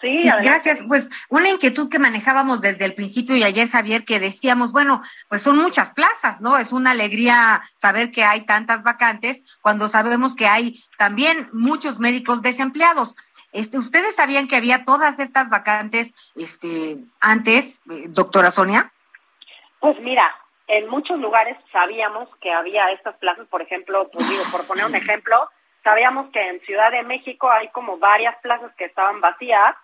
[SPEAKER 8] Sí, gracias. Pues una inquietud que manejábamos desde el principio y ayer, Javier, que decíamos, bueno, pues son muchas plazas, ¿no? Es una alegría saber que hay tantas vacantes cuando sabemos que hay también muchos médicos desempleados. Este, ¿Ustedes sabían que había todas estas vacantes este, antes, eh, doctora Sonia?
[SPEAKER 12] Pues mira, en muchos lugares sabíamos que había estas plazas, por ejemplo, pues digo, por poner un ejemplo, sabíamos que en Ciudad de México hay como varias plazas que estaban vacías,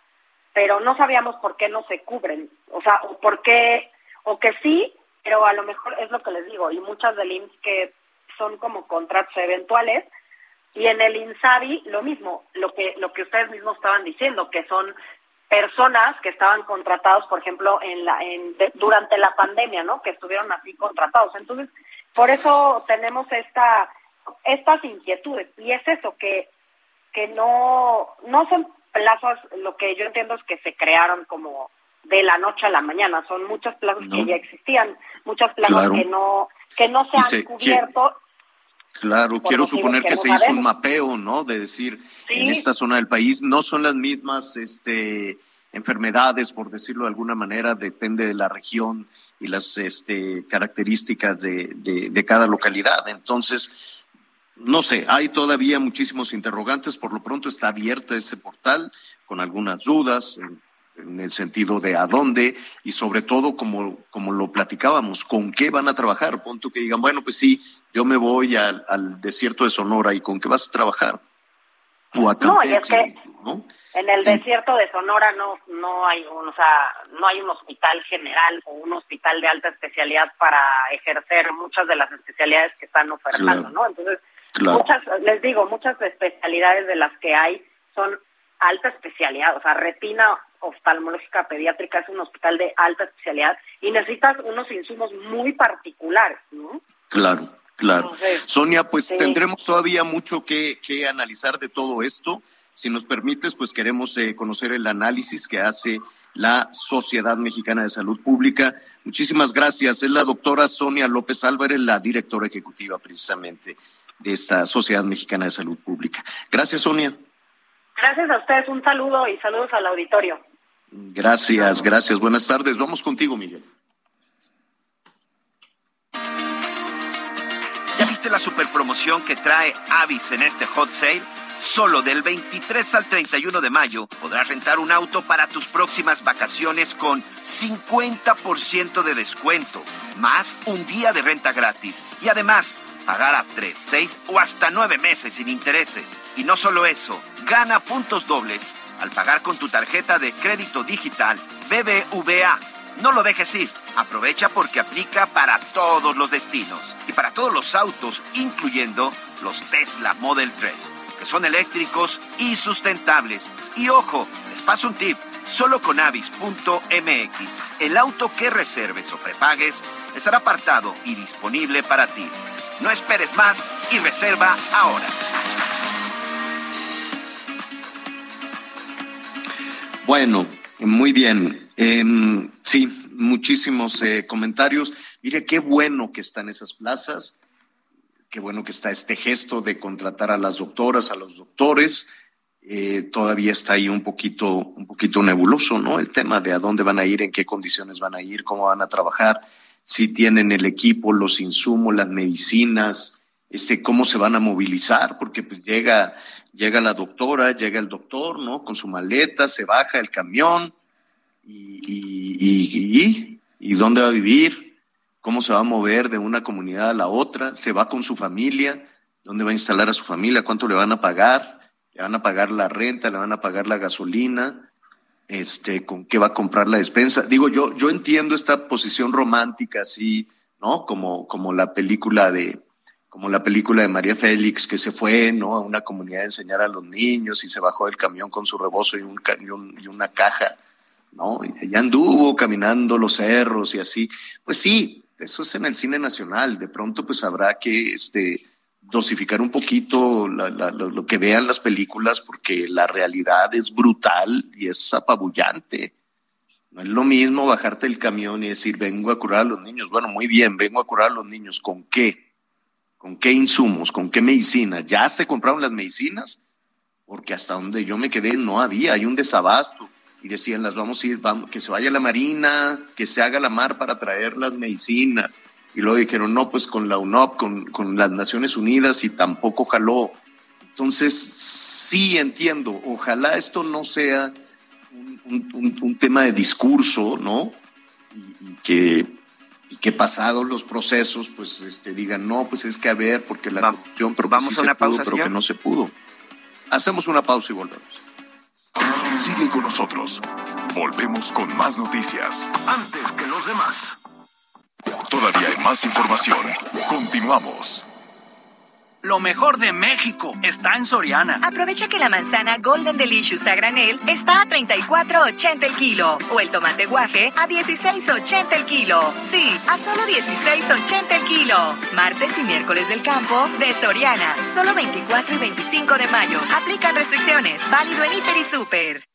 [SPEAKER 12] pero no sabíamos por qué no se cubren, o sea, o por qué, o que sí, pero a lo mejor es lo que les digo, y muchas del IMSS que son como contratos eventuales, y en el INSABI lo mismo, lo que, lo que ustedes mismos estaban diciendo, que son personas que estaban contratados, por ejemplo, en la, en, durante la pandemia, ¿no? Que estuvieron así contratados. Entonces, por eso tenemos esta, estas inquietudes. Y es eso, que, que no, no son plazas, lo que yo entiendo es que se crearon como de la noche a la mañana. Son muchas plazas que ya existían, muchas plazas que no, que no se han cubierto.
[SPEAKER 1] Claro, quiero suponer que, se hizo un mapeo, ¿no? De decir, en esta zona del país no son las mismas este, enfermedades, por decirlo de alguna manera, depende de la región y las este, características de, de, cada localidad. Entonces, no sé, hay todavía muchísimos interrogantes. Por lo pronto está abierto ese portal con algunas dudas en, el sentido de a dónde y sobre todo, como, como lo platicábamos, con qué van a trabajar. Punto que digan, bueno, pues sí, yo me voy al, desierto de Sonora y con qué vas a trabajar.
[SPEAKER 12] O a no, y es que en el desierto de Sonora no no hay un, o sea, no hay un hospital general o un hospital de alta especialidad para ejercer muchas de las especialidades que están ofertando, ¿no? Entonces, muchas les digo, muchas especialidades de las que hay son alta especialidad, o sea, retina oftalmológica pediátrica es un hospital de alta especialidad y necesitas unos insumos muy particulares, ¿no?
[SPEAKER 1] Claro. Claro. Sonia, pues tendremos todavía mucho que, que, analizar de todo esto. Si nos permites, pues queremos eh, conocer el análisis que hace la Sociedad Mexicana de Salud Pública. Muchísimas gracias. Es la doctora Sonia López Álvarez, la directora ejecutiva precisamente de esta Sociedad Mexicana de Salud Pública. Gracias, Sonia.
[SPEAKER 12] Gracias a ustedes. Un saludo y saludos al auditorio.
[SPEAKER 1] Gracias, gracias. Buenas tardes. Vamos contigo, Miguel.
[SPEAKER 2] ¿Viste la super promoción que trae Avis en este hot sale? Solo del 23 al 31 de mayo podrás rentar un auto para tus próximas vacaciones con 50% de descuento, más un día de renta gratis y además pagar a 3, 6 o hasta 9 meses sin intereses. Y no solo eso, gana puntos dobles al pagar con tu tarjeta de crédito digital BBVA no lo dejes ir. Aprovecha porque aplica para todos los destinos y para todos los autos, incluyendo los Tesla Model 3, que son eléctricos y sustentables. Y ojo, les paso un tip. Solo con avis.mx, el auto que reserves o prepagues estará apartado y disponible para ti. No esperes más y reserva ahora.
[SPEAKER 1] Bueno, muy bien. Em, sí, muchísimos eh, comentarios. Mire, qué bueno que están esas plazas, qué bueno que está este gesto de contratar a las doctoras, a los doctores. Eh, todavía está ahí un poquito, un poquito nebuloso, ¿no? El tema de a dónde van a ir, en qué condiciones van a ir, cómo van a trabajar, si tienen el equipo, los insumos, las medicinas, este, cómo se van a movilizar, porque pues llega, llega la doctora, llega el doctor, ¿no? Con su maleta, se baja el camión y, y, y, dónde va a vivir, cómo se va a mover de una comunidad a la otra, se va con su familia, dónde va a instalar a su familia, cuánto le van a pagar, le van a pagar la renta, le van a pagar la gasolina, este, con qué va a comprar la despensa. Digo, yo, yo entiendo esta posición romántica, así, ¿no? Como, como la película de, como la película de María Félix, que se fue, ¿no? A una comunidad a enseñar a los niños y se bajó del camión con su rebozo y, un, y, y una caja, ¿no? Y anduvo caminando los cerros y así. Pues sí, eso es en el cine nacional. De pronto, pues habrá que, este, dosificar un poquito lo, que vean las películas porque la realidad es brutal y es apabullante. No es lo mismo bajarte el camión y decir, vengo a curar a los niños. Bueno, muy bien, vengo a curar a los niños. ¿Con qué? ¿Con qué insumos? ¿Con qué medicinas? ¿Ya se compraron las medicinas? Porque hasta donde yo me quedé no había, hay un desabasto. Y decían, las vamos a ir, que se vaya la Marina, que se haga la mar para traer las medicinas y luego dijeron, no, pues con la UNOP, con, las Naciones Unidas y tampoco jaló. Entonces, sí entiendo, ojalá esto no sea un, tema de discurso, ¿no? Y, que, y que pasados los procesos, pues este, digan, no, pues es que a ver, porque la corrupción, pero
[SPEAKER 2] vamos a una pausa,
[SPEAKER 1] pero que no se pudo. Hacemos una pausa y volvemos.
[SPEAKER 4] Sigue con nosotros. Volvemos con más noticias.
[SPEAKER 13] Antes que los demás.
[SPEAKER 4] Todavía hay más información. Continuamos.
[SPEAKER 14] Lo mejor de México está en Soriana.
[SPEAKER 7] Aprovecha que la manzana Golden Delicious a granel está a 34.80 el kilo o el tomate guaje a 16.80 el kilo. Sí, a solo 16.80 el kilo. Martes y miércoles del campo de Soriana. Solo 24 y 25 de mayo. Aplican restricciones. Válido en Hiper y Super.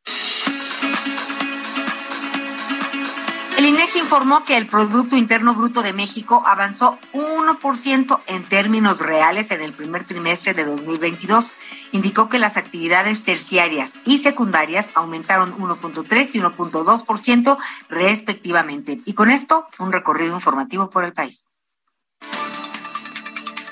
[SPEAKER 8] INEGI informó que el Producto Interno Bruto de México avanzó 1% en términos reales en el primer trimestre de 2022. Indicó que las actividades terciarias y secundarias aumentaron 1.3 y 1.2% respectivamente. Y con esto, un recorrido informativo por el país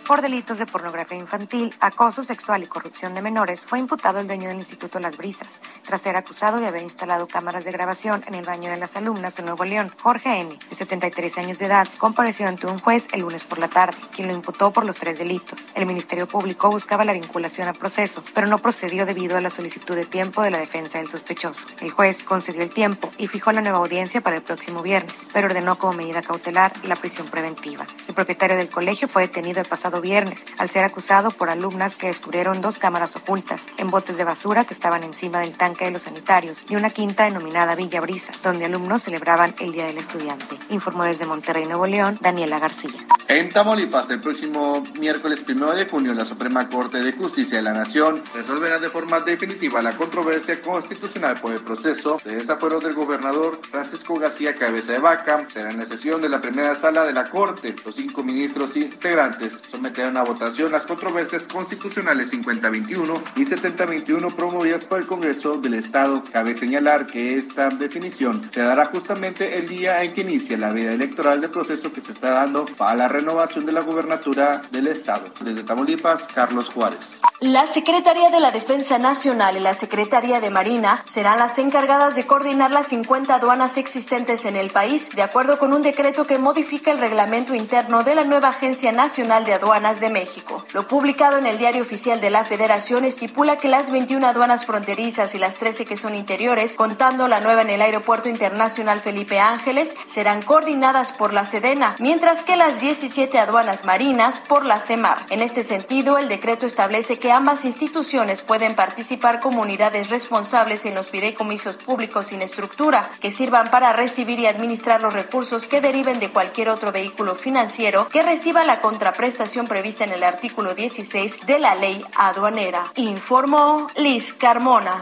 [SPEAKER 15] por delitos de pornografía infantil, acoso sexual y corrupción de menores, fue imputado el dueño del Instituto Las Brisas, tras ser acusado de haber instalado cámaras de grabación en el baño de las alumnas de Nuevo León. Jorge N., de 73 años de edad, compareció ante un juez el lunes por la tarde, quien lo imputó por los tres delitos. El Ministerio Público buscaba la vinculación a proceso, pero no procedió debido a la solicitud de tiempo de la defensa del sospechoso. El juez concedió el tiempo y fijó la nueva audiencia para el próximo viernes, pero ordenó como medida cautelar la prisión preventiva. El propietario del colegio fue detenido el pasado viernes al ser acusado por alumnas que descubrieron dos cámaras ocultas en botes de basura que estaban encima del tanque de los sanitarios y una quinta denominada Villa Brisa, donde alumnos celebraban el Día del Estudiante. Informó desde Monterrey, Nuevo León, Daniela García.
[SPEAKER 16] En Tamaulipas, el próximo miércoles 1 de junio, la Suprema Corte de Justicia de la Nación resolverá de forma definitiva la controversia constitucional por el proceso de desafuero del gobernador Francisco García Cabeza de Vaca. Será en la sesión de la primera sala de la Corte. Los cinco ministros integrantes someterán a votación las controversias constitucionales 5021 y 7021 promovidas por el Congreso del Estado. Cabe señalar que esta definición se dará justamente el día en que inicia la vida electoral del proceso que se está dando para la renovación de la gubernatura del Estado. Desde Tamaulipas, Carlos Juárez.
[SPEAKER 17] La Secretaría de la Defensa Nacional y la Secretaría de Marina serán las encargadas de coordinar las 50 aduanas existentes en el país, de acuerdo con un decreto que modifica el reglamento interno de la nueva Agencia Nacional de Aduanas de México. Lo publicado en el Diario Oficial de la Federación estipula que las 21 aduanas fronterizas y las 13 que son interiores, contando la nueva en el Aeropuerto Internacional Felipe Ángeles, serán coordinadas por la Sedena, mientras que las 17 aduanas marinas por la CEMAR. En este sentido, el decreto establece que ambas instituciones pueden participar como unidades responsables en los fideicomisos públicos sin estructura, que sirvan para recibir y administrar los recursos que deriven de cualquier otro vehículo financiero que reciba la contraprestación prevista en el artículo 16 de la ley aduanera. Informó Liz Carmona.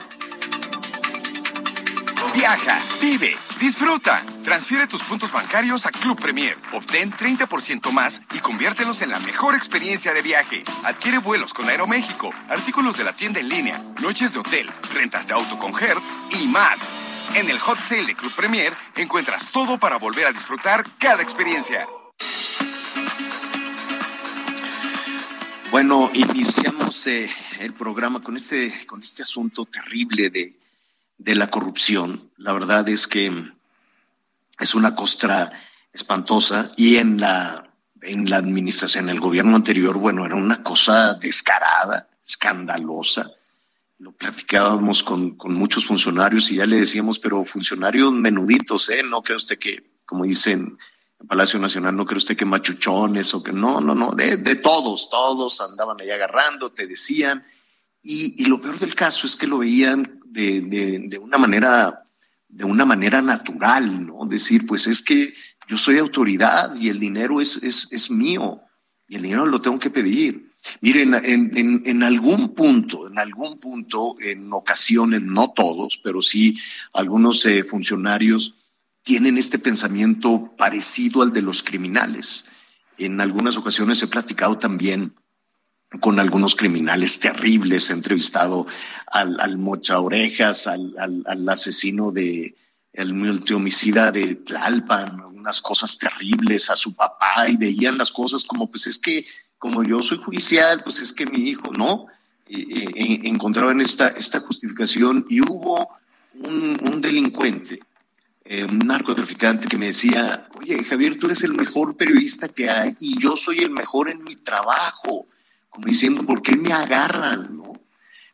[SPEAKER 18] Viaja, vive, disfruta. Transfiere tus puntos bancarios a Club Premier. Obtén 30% más y conviértelos en la mejor experiencia de viaje. Adquiere vuelos con Aeroméxico, artículos de la tienda en línea, noches de hotel, rentas de auto con Hertz y más. En el Hot Sale de Club Premier encuentras todo para volver a disfrutar cada experiencia.
[SPEAKER 1] Bueno, iniciamos eh, el programa con este, con este asunto terrible de, de la corrupción. La verdad es que es una costra espantosa y en la, en la administración, en el gobierno anterior, bueno, era una cosa descarada, escandalosa. Lo platicábamos con, con muchos funcionarios y ya le decíamos, pero funcionarios menuditos, ¿eh? No cree usted que, como dicen Palacio Nacional, no cree usted que machuchones o que no, no, no, de, de todos, todos andaban ahí agarrando, te decían. Y, y, lo peor del caso es que lo veían de, de, de, una manera, de una manera natural, ¿no? Decir, pues es que yo soy autoridad y el dinero es, es, es mío y el dinero lo tengo que pedir. Miren, en, en, en, algún punto, en algún punto, en ocasiones, no todos, pero sí algunos eh, funcionarios tienen este pensamiento parecido al de los criminales. En algunas ocasiones he platicado también con algunos criminales terribles, he entrevistado al, mocha orejas, al, asesino de el multihomicida de Tlalpan, unas cosas terribles a su papá y veían las cosas como pues es que como yo soy judicial, pues es que mi hijo, ¿no? Eh, eh, encontraban esta, esta justificación y hubo un delincuente, eh, un narcotraficante que me decía, oye Javier, tú eres el mejor periodista que hay y yo soy el mejor en mi trabajo, como diciendo, ¿por qué me agarran? ¿no?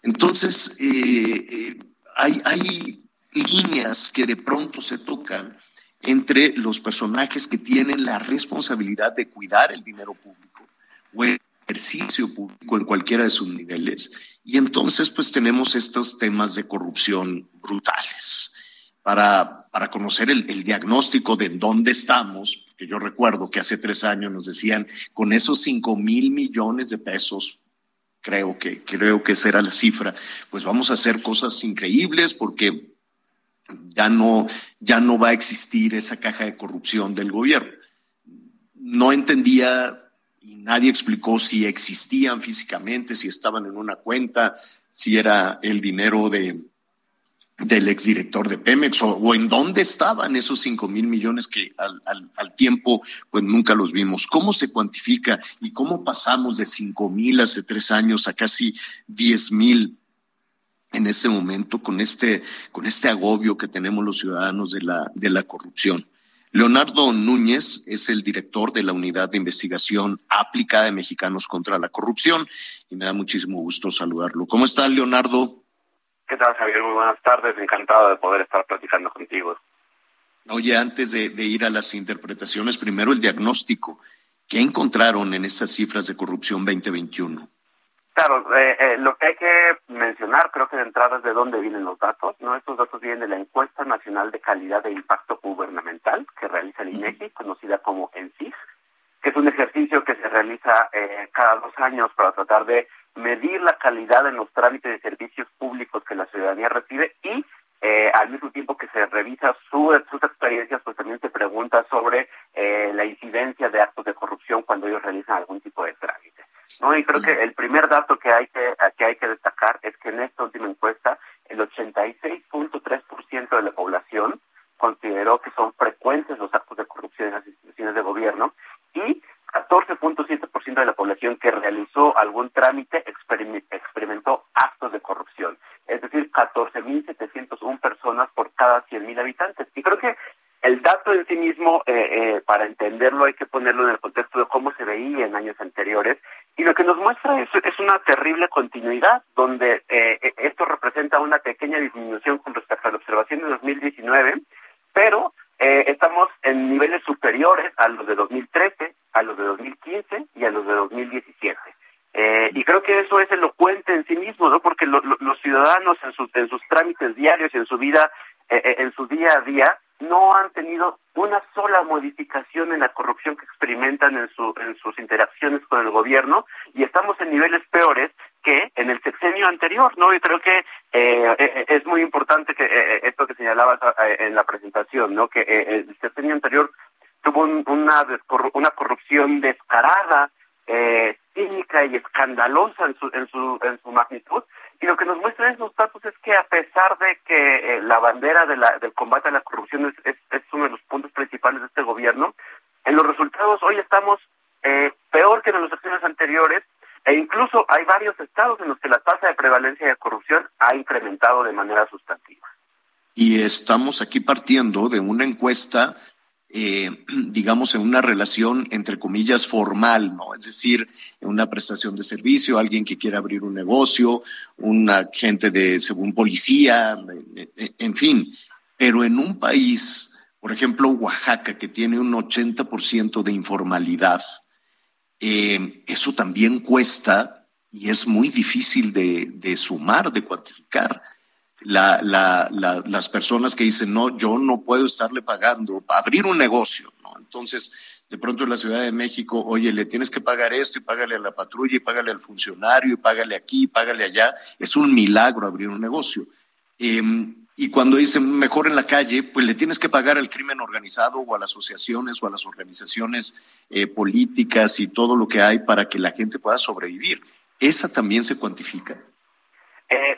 [SPEAKER 1] Entonces, eh, eh, hay, hay líneas que de pronto se tocan entre los personajes que tienen la responsabilidad de cuidar el dinero público o el ejercicio público en cualquiera de sus niveles. Y entonces, pues tenemos estos temas de corrupción brutales. Para, para conocer el, diagnóstico de dónde estamos, que yo recuerdo que hace tres años nos decían, con esos cinco mil millones de pesos, creo que, creo que esa era la cifra, pues vamos a hacer cosas increíbles porque ya no, ya no va a existir esa caja de corrupción del gobierno. No entendía y nadie explicó si existían físicamente, si estaban en una cuenta, si era el dinero de, del exdirector de Pemex o, en dónde estaban esos cinco mil millones que al, al, al, tiempo pues nunca los vimos. ¿Cómo se cuantifica y cómo pasamos de cinco mil hace tres años a casi diez mil en este momento con este, con este agobio que tenemos los ciudadanos de la, de la corrupción? Leonardo Núñez es el director de la Unidad de Investigación Aplicada de Mexicanos contra la Corrupción y me da muchísimo gusto saludarlo. ¿Cómo está, Leonardo?
[SPEAKER 19] ¿Qué tal, Javier? Muy buenas tardes. Encantado de poder estar platicando contigo.
[SPEAKER 1] Oye, antes de, de ir a las interpretaciones, primero el diagnóstico. ¿Qué encontraron en estas cifras de corrupción 2021?
[SPEAKER 19] Claro, eh, eh, lo que hay que mencionar, creo que de entrada es de dónde vienen los datos. No, estos datos vienen de la encuesta nacional de calidad de impacto gubernamental que realiza el INEGI, conocida como ENSIG, que es un ejercicio que se realiza eh, cada dos años para tratar de medir la calidad en los trámites de servicios públicos ciudadanía recibe y eh, al mismo tiempo que se revisa su, sus experiencias, pues también se pregunta sobre eh, la incidencia de actos de corrupción cuando ellos realizan algún tipo de trámite. ¿no? Y creo que el primer dato que hay que, que hay que destacar es que en esta última encuesta el 86.3% de la población consideró que son frecuentes los actos de corrupción en las instituciones de gobierno y 14.7% de la población que realizó algún trámite experimentó actos de corrupción, es decir, 14.701 personas por cada 100.000 habitantes. Y creo que el dato en sí mismo, eh, eh, para entenderlo, hay que ponerlo en el contexto de cómo se veía en años anteriores. Y lo que nos muestra es, es una terrible continuidad, donde eh, esto representa una pequeña disminución con respecto a la observación de 2019, pero eh, estamos en niveles superiores a los de 2013, a los de 2015 y a los de 2017. Eh, y creo que eso es elocuente en sí mismo, ¿no? Porque lo, lo, los ciudadanos en sus, en sus trámites diarios, en su vida, eh, en su día a día, no han tenido una sola modificación en la corrupción que experimentan en, su, en sus interacciones con el gobierno y estamos en niveles peores que en el sexenio anterior, ¿no? Y creo que eh, es muy importante que esto que señalabas en la presentación, ¿no? Que el sexenio anterior tuvo una, una corrupción descarada, cínica y escandalosa en su, en su, en su magnitud, y lo que nos muestran esos datos es que a pesar de que eh, la bandera de la, del combate a la corrupción es, es, uno de los puntos principales de este gobierno, en los resultados hoy estamos eh, peor que en los años anteriores e incluso hay varios estados en los que la tasa de prevalencia de corrupción ha incrementado de manera sustantiva.
[SPEAKER 1] Y estamos aquí partiendo de una encuesta eh, <clears throat> digamos, en una relación, entre comillas, formal, ¿no? Es decir, en una prestación de servicio, alguien que quiere abrir un negocio, un agente de, según policía, en fin. Pero en un país, por ejemplo, Oaxaca, que tiene un 80% de informalidad, eh, eso también cuesta y es muy difícil de, de sumar, de cuantificar la, la, las personas que dicen, no, yo no puedo estarle pagando, abrir un negocio, ¿no? Entonces, de pronto en la Ciudad de México, oye, le tienes que pagar esto y págale a la patrulla y págale al funcionario y págale aquí y págale allá. Es un milagro abrir un negocio. Em, y cuando dicen mejor en la calle, pues le tienes que pagar al crimen organizado o a las asociaciones o a las organizaciones eh, políticas y todo lo que hay para que la gente pueda sobrevivir. ¿Esa también se cuantifica?
[SPEAKER 19] Eh,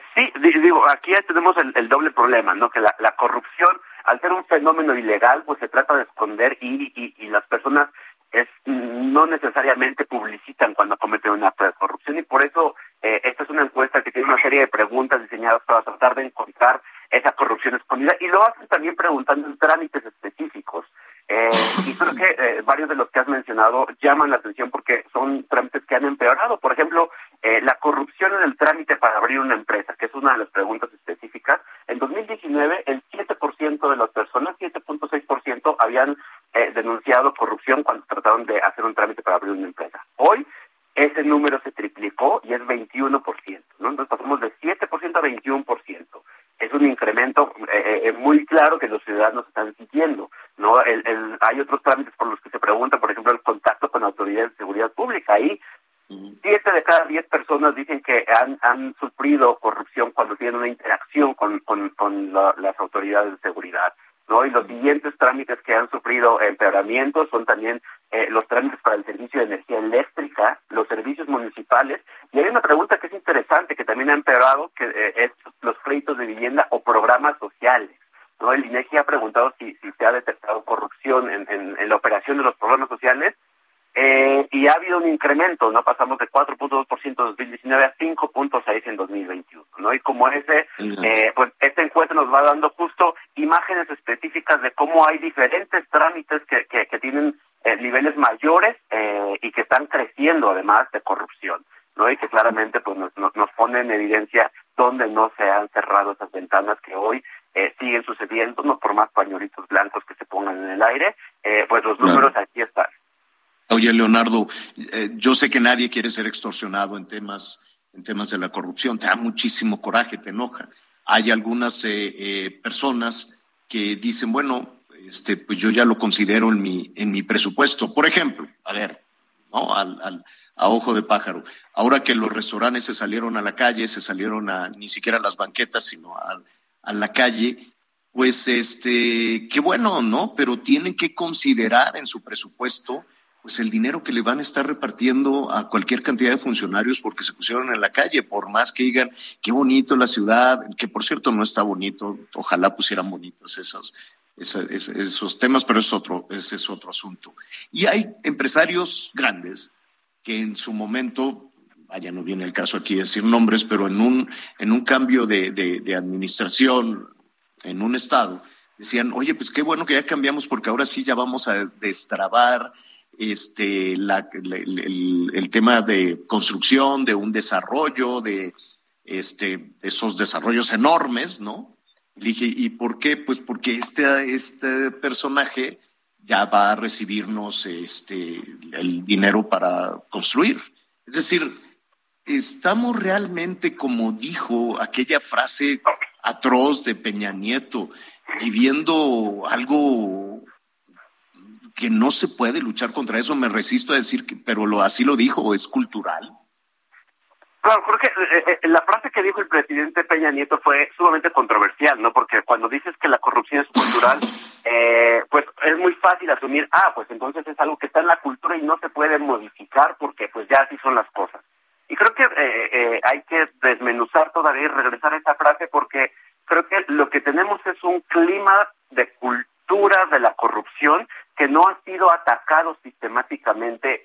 [SPEAKER 19] digo, aquí tenemos el, doble problema, ¿no? Que la, corrupción, al ser un fenómeno ilegal, pues se trata de esconder y, y, las personas es, no necesariamente publicitan cuando cometen un acto de corrupción y por eso eh, esta es una encuesta que tiene una serie de preguntas diseñadas para tratar de encontrar esa corrupción escondida y lo hacen también preguntando en trámites específicos. Eh, y creo que eh, varios de los que has mencionado llaman la atención porque son trámites que han empeorado. Por ejemplo, eh, la corrupción en el trámite para abrir una empresa, que es una de las preguntas específicas. En 2019, el 7% de las personas, 7.6%, habían denunciado corrupción cuando trataron de hacer un trámite para abrir una empresa. Hoy, ese número se triplicó y es 21%, ¿no? Entonces pasamos de 7% a 21% es un incremento eh, eh, eh, muy claro que los ciudadanos están sintiendo. no Hay otros trámites por los que se pregunta, por ejemplo, el contacto con autoridades de seguridad pública. Ahí, siete de cada diez personas dicen que han, sufrido corrupción cuando tienen una interacción con, con, las autoridades de seguridad. ¿no? Y los siguientes trámites que han sufrido empeoramientos son también eh, los trámites para el servicio de energía eléctrica, los servicios municipales. Y hay una pregunta que es interesante, que también ha empeorado, que eh, es los créditos de vivienda o programas sociales. ¿no? El INEGI ha preguntado si, si se ha detectado corrupción en, en, la operación de los programas sociales eh, y ha habido un incremento, ¿no? Pasamos de 4.2% en 2019 a 5.6 en 2021, ¿no? Y como ese, eh, pues esta encuesta nos va dando justo imágenes específicas de cómo hay diferentes trámites que, que, que tienen eh, niveles mayores eh, y que están creciendo además de corrupción, ¿no? Y que claramente pues nos, nos pone en evidencia dónde no se han cerrado esas ventanas que hoy eh, siguen sucediendo, no por más pañuelitos blancos que se pongan en el aire, eh, pues los números aquí están.
[SPEAKER 1] Oye, Leonardo, eh, yo sé que nadie quiere ser extorsionado en temas, en temas de la corrupción, te da muchísimo coraje, te enoja. Hay algunas personas que dicen, bueno, este, pues yo ya lo considero en mi, en mi presupuesto. Por ejemplo, a ver, ¿no? Al, a ojo de pájaro. Ahora que los restaurantes se salieron a la calle, se salieron a ni siquiera a las banquetas, sino a, a la calle, pues este, qué bueno, ¿no? Pero tienen que considerar en su presupuesto pues el dinero que le van a estar repartiendo a cualquier cantidad de funcionarios porque se pusieron en la calle, por más que digan qué bonito la ciudad, que por cierto no está bonito, ojalá pusieran bonitos esos, esos, temas, pero es otro, ese es otro asunto. Y hay empresarios grandes que en su momento, vaya, no viene el caso aquí decir nombres, pero en un, en un cambio de, de, administración en un estado, decían, oye, pues qué bueno que ya cambiamos porque ahora sí ya vamos a destrabar este, el, tema de construcción, de un desarrollo, de este, esos desarrollos enormes, ¿no? Dije, ¿y por qué? Pues porque este, este personaje ya va a recibirnos este, el dinero para construir. Es decir, estamos realmente, como dijo aquella frase atroz de Peña Nieto, viviendo algo que no se puede luchar contra eso. Me resisto a decir que, pero lo, así lo dijo, es cultural.
[SPEAKER 19] Claro, creo que eh, eh, la frase que dijo el presidente Peña Nieto fue sumamente controversial, ¿no? Porque cuando dices que la corrupción es cultural, <laughs> eh, pues es muy fácil asumir, ah, pues entonces es algo que está en la cultura y no se puede modificar porque pues ya así son las cosas. Y creo que hay que desmenuzar todavía y regresar a esa frase porque creo que lo que tenemos es un clima de cultura de la corrupción que no ha sido atacado sistemáticamente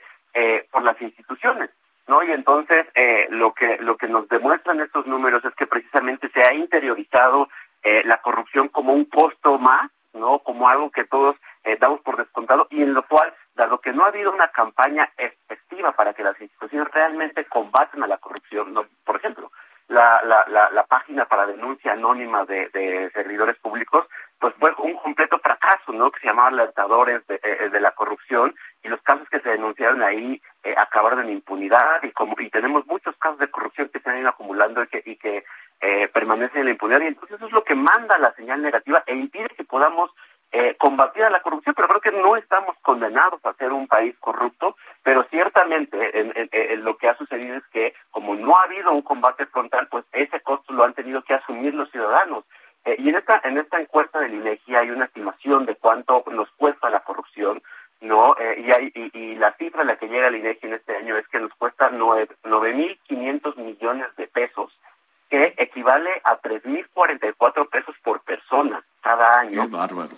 [SPEAKER 19] por las instituciones. ¿no? Y entonces eh, lo que lo que nos demuestran estos números es que precisamente se ha interiorizado eh, la corrupción como un costo más, ¿no? Como algo que todos eh, damos por descontado y en lo cual, dado que no ha habido una campaña efectiva para que las instituciones realmente combaten a la corrupción, ¿no? Por ejemplo, la, la, la, página para denuncia anónima de, de servidores públicos, pues fue un completo fracaso, ¿no? Que se llamaba alertadores de, de la corrupción y los casos que se denunciaron ahí eh, acabaron en impunidad y como y tenemos muchos casos de corrupción que se han ido acumulando y que, y que eh, permanecen en la impunidad y entonces eso es lo que manda la señal negativa e impide que podamos eh, combatir a la corrupción, pero creo que no estamos condenados a ser un país corrupto, pero ciertamente en, lo que ha sucedido es que como no ha habido un combate frontal, pues ese costo lo han tenido que asumir los ciudadanos. Eh, y en esta, en esta encuesta del INEGI hay una estimación de cuánto nos cuesta la corrupción, ¿no? Eh, y, hay, y, la cifra a la que llega el INEGI en este año es que nos cuesta 9.500 millones de pesos, que equivale a 3.044 pesos por persona cada año.
[SPEAKER 1] Qué bárbaro.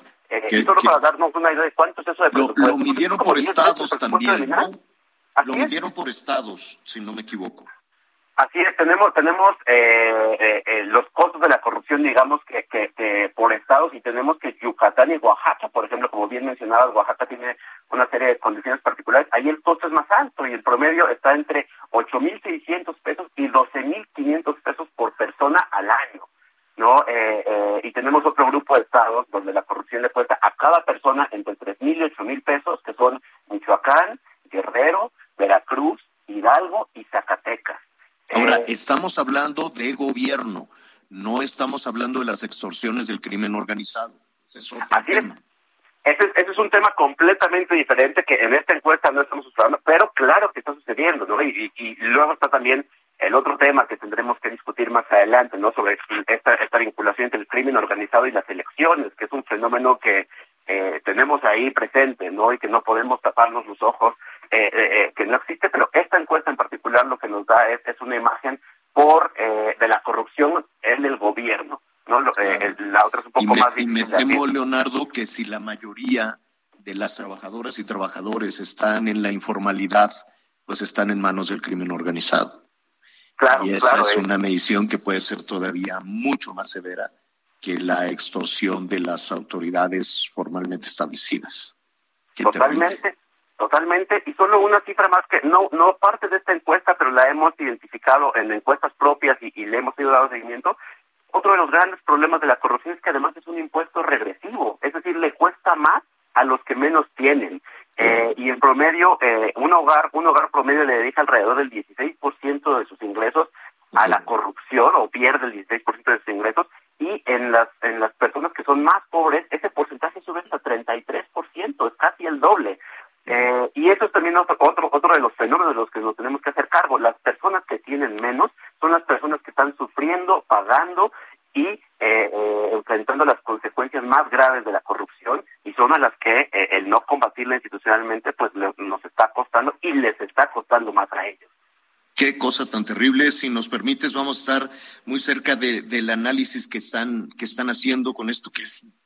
[SPEAKER 19] Eh, solo para darnos una idea de cuánto es eso de
[SPEAKER 1] Lo, lo midieron por estados también, ¿no? Lo midieron por estados, si no me equivoco.
[SPEAKER 19] Así es, tenemos tenemos eh, eh, eh, los costos de la corrupción, digamos, que, que, por estados y tenemos que Yucatán y Oaxaca, por ejemplo, como bien mencionabas, Oaxaca tiene una serie de condiciones particulares, ahí el costo es más alto y el promedio está entre 8.600 pesos y 12.500 pesos por persona al año, ¿no? y tenemos otro grupo de estados donde la corrupción le cuesta a cada persona entre 3.000 y 8.000 pesos, que son Michoacán, Guerrero, Veracruz, Hidalgo y Zacatecas.
[SPEAKER 1] Ahora, eh, estamos hablando de gobierno, no estamos hablando de las extorsiones del crimen organizado. Ese es otro tema.
[SPEAKER 19] Ese, es un tema completamente diferente que en esta encuesta no estamos hablando, pero claro que está sucediendo, ¿no? Y, luego está también el otro tema que tendremos que discutir más adelante, ¿no? Sobre esta, esta vinculación entre el crimen organizado y las elecciones, que es un fenómeno que eh, tenemos ahí presente, ¿no? Y que no podemos taparnos los ojos eh, eh, eh, que no existe, pero esta encuesta en particular lo que nos da es, es una imagen por eh, de la corrupción en el gobierno. ¿no? Lo, la otra es un poco
[SPEAKER 1] y me,
[SPEAKER 19] más
[SPEAKER 1] Y me temo, Leonardo, que si la mayoría de las trabajadoras y trabajadores están en la informalidad, pues están en manos del crimen organizado.
[SPEAKER 19] Claro,
[SPEAKER 1] y esa es una medición que puede ser todavía mucho más severa que la extorsión de las autoridades formalmente establecidas.
[SPEAKER 19] Totalmente. Totalmente, y solo una cifra más que no no parte de esta encuesta, pero la hemos identificado en encuestas propias y, le hemos ido dando seguimiento. Otro de los grandes problemas de la corrupción es que además es un impuesto regresivo, es decir, le cuesta más a los que menos tienen. Eh, y en promedio, eh, un hogar un hogar promedio le dedica alrededor del 16% de sus ingresos a la corrupción o pierde el 16% de sus ingresos y en las en las personas que son más pobres ese porcentaje sube hasta 33%, es casi el doble. Eh, y eso es también otro, otro, otro de los fenómenos de los que nos tenemos que hacer cargo. Las personas que tienen menos son las personas que están sufriendo, pagando y eh, eh, enfrentando las consecuencias más graves de la corrupción y son a las que el no combatirla pues nos está costando y les está costando más a ellos.
[SPEAKER 1] Qué cosa tan terrible. Si nos permites, vamos a estar muy cerca de, del análisis que están, que están haciendo con esto que es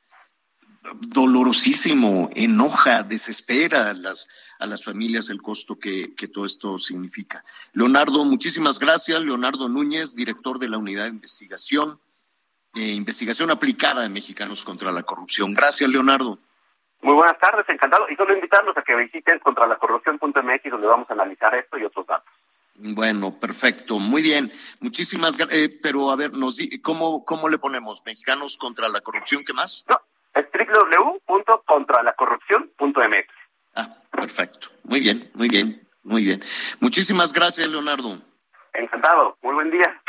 [SPEAKER 1] dolorosísimo, enoja, desespera a las, a las familias el costo que, que todo esto significa. Leonardo, muchísimas gracias. Leonardo Núñez, director de la Unidad de Investigación, e Investigación Aplicada de Mexicanos contra la Corrupción. Gracias, Leonardo.
[SPEAKER 19] Muy buenas tardes, encantado. Y solo invitarlos a que visiten contra la corrupción.mx donde vamos a analizar esto y otros datos.
[SPEAKER 1] Bueno, perfecto, muy bien. Muchísimas gracias. Eh, pero a ver, nos ¿cómo, ¿cómo le ponemos? ¿Mexicanos contra la corrupción? ¿Qué más?
[SPEAKER 19] No, es www.contralacorrupción.mx.
[SPEAKER 1] Ah, perfecto. Muy bien, muy bien, muy bien. Muchísimas gracias, Leonardo.
[SPEAKER 19] Encantado. Muy buen día.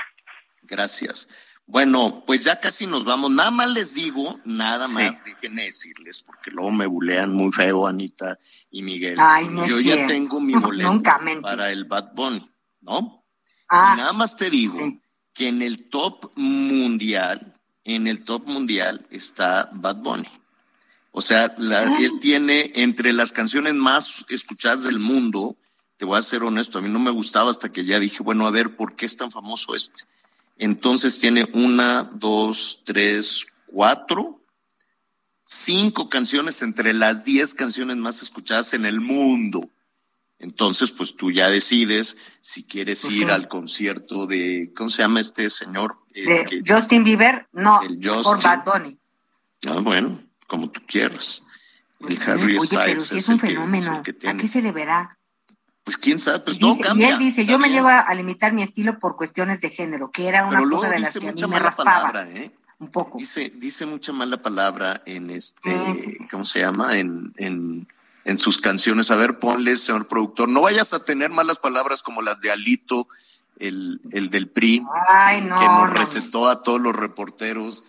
[SPEAKER 1] Gracias. Bueno, pues ya casi nos vamos. Nada más les digo, nada más, déjenme decirles, porque luego me bulean muy feo Anita y Miguel.
[SPEAKER 8] Ay, no
[SPEAKER 1] Yo ya tengo mi <laughs> boleto para el Bad Bunny, ¿no? Ah, nada más te digo que en el top mundial, en el top mundial está Bad Bunny. O sea, ah. él tiene entre las canciones más escuchadas del mundo, te voy a ser honesto, a mí no me gustaba hasta que ya dije, bueno, a ver, ¿por qué es tan famoso este? Entonces tiene una, dos, tres, cuatro, cinco canciones entre las diez canciones más escuchadas en el mundo. Entonces, pues tú ya decides si quieres pues ir al concierto de, ¿cómo se llama este señor?
[SPEAKER 8] Justin Bieber, no, por Bad Bunny.
[SPEAKER 1] Ah, bueno, como tú quieras. El Harry
[SPEAKER 8] Oye, pero si es un fenómeno. ¿A qué se deberá?
[SPEAKER 1] Pues quién sabe, pues todo
[SPEAKER 8] cambia. Y él dice, yo me llevo a, limitar mi estilo por cuestiones de género, que era una cosa de las que a mí me raspaba. Palabra, ¿eh? Un poco.
[SPEAKER 1] Dice, dice mucha mala palabra en este, ¿cómo se llama? En, en en sus canciones. A ver, ponle, señor productor, no vayas a tener malas palabras como las de Alito, el, el del PRI,
[SPEAKER 8] Ay, no,
[SPEAKER 1] que nos recetó a todos los reporteros.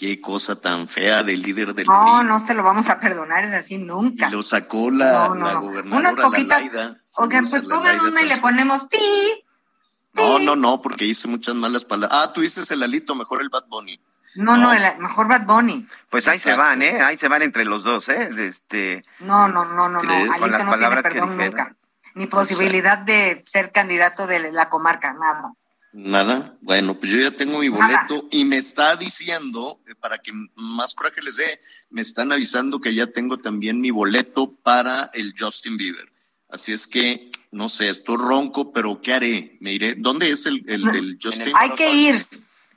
[SPEAKER 1] Qué cosa tan fea del líder del
[SPEAKER 8] no, PRI. No, no se lo vamos a perdonar, es así nunca.
[SPEAKER 1] Y lo sacó la, la gobernadora Unas poquitas,
[SPEAKER 8] Laida. pues pongan una y le ponemos ti.
[SPEAKER 1] No, no, no, porque hice muchas malas palabras. Ah, tú dices el Alito, mejor el Bad Bunny.
[SPEAKER 8] No, no, el mejor Bad Bunny.
[SPEAKER 2] Pues ahí se van, ¿eh? Ahí se van entre los dos, ¿eh? Este,
[SPEAKER 8] no, no, no, no, no. Alito no tiene perdón nunca. Ni posibilidad de ser candidato de la comarca, nada.
[SPEAKER 1] Nada. Bueno, pues yo ya tengo mi boleto y me está diciendo, eh, para que más coraje les dé, me están avisando que ya tengo también mi boleto para el Justin Bieber. Así es que, no sé, estoy ronco, pero ¿qué haré? Me iré. ¿Dónde es el, el del Justin?
[SPEAKER 8] Hay que ir.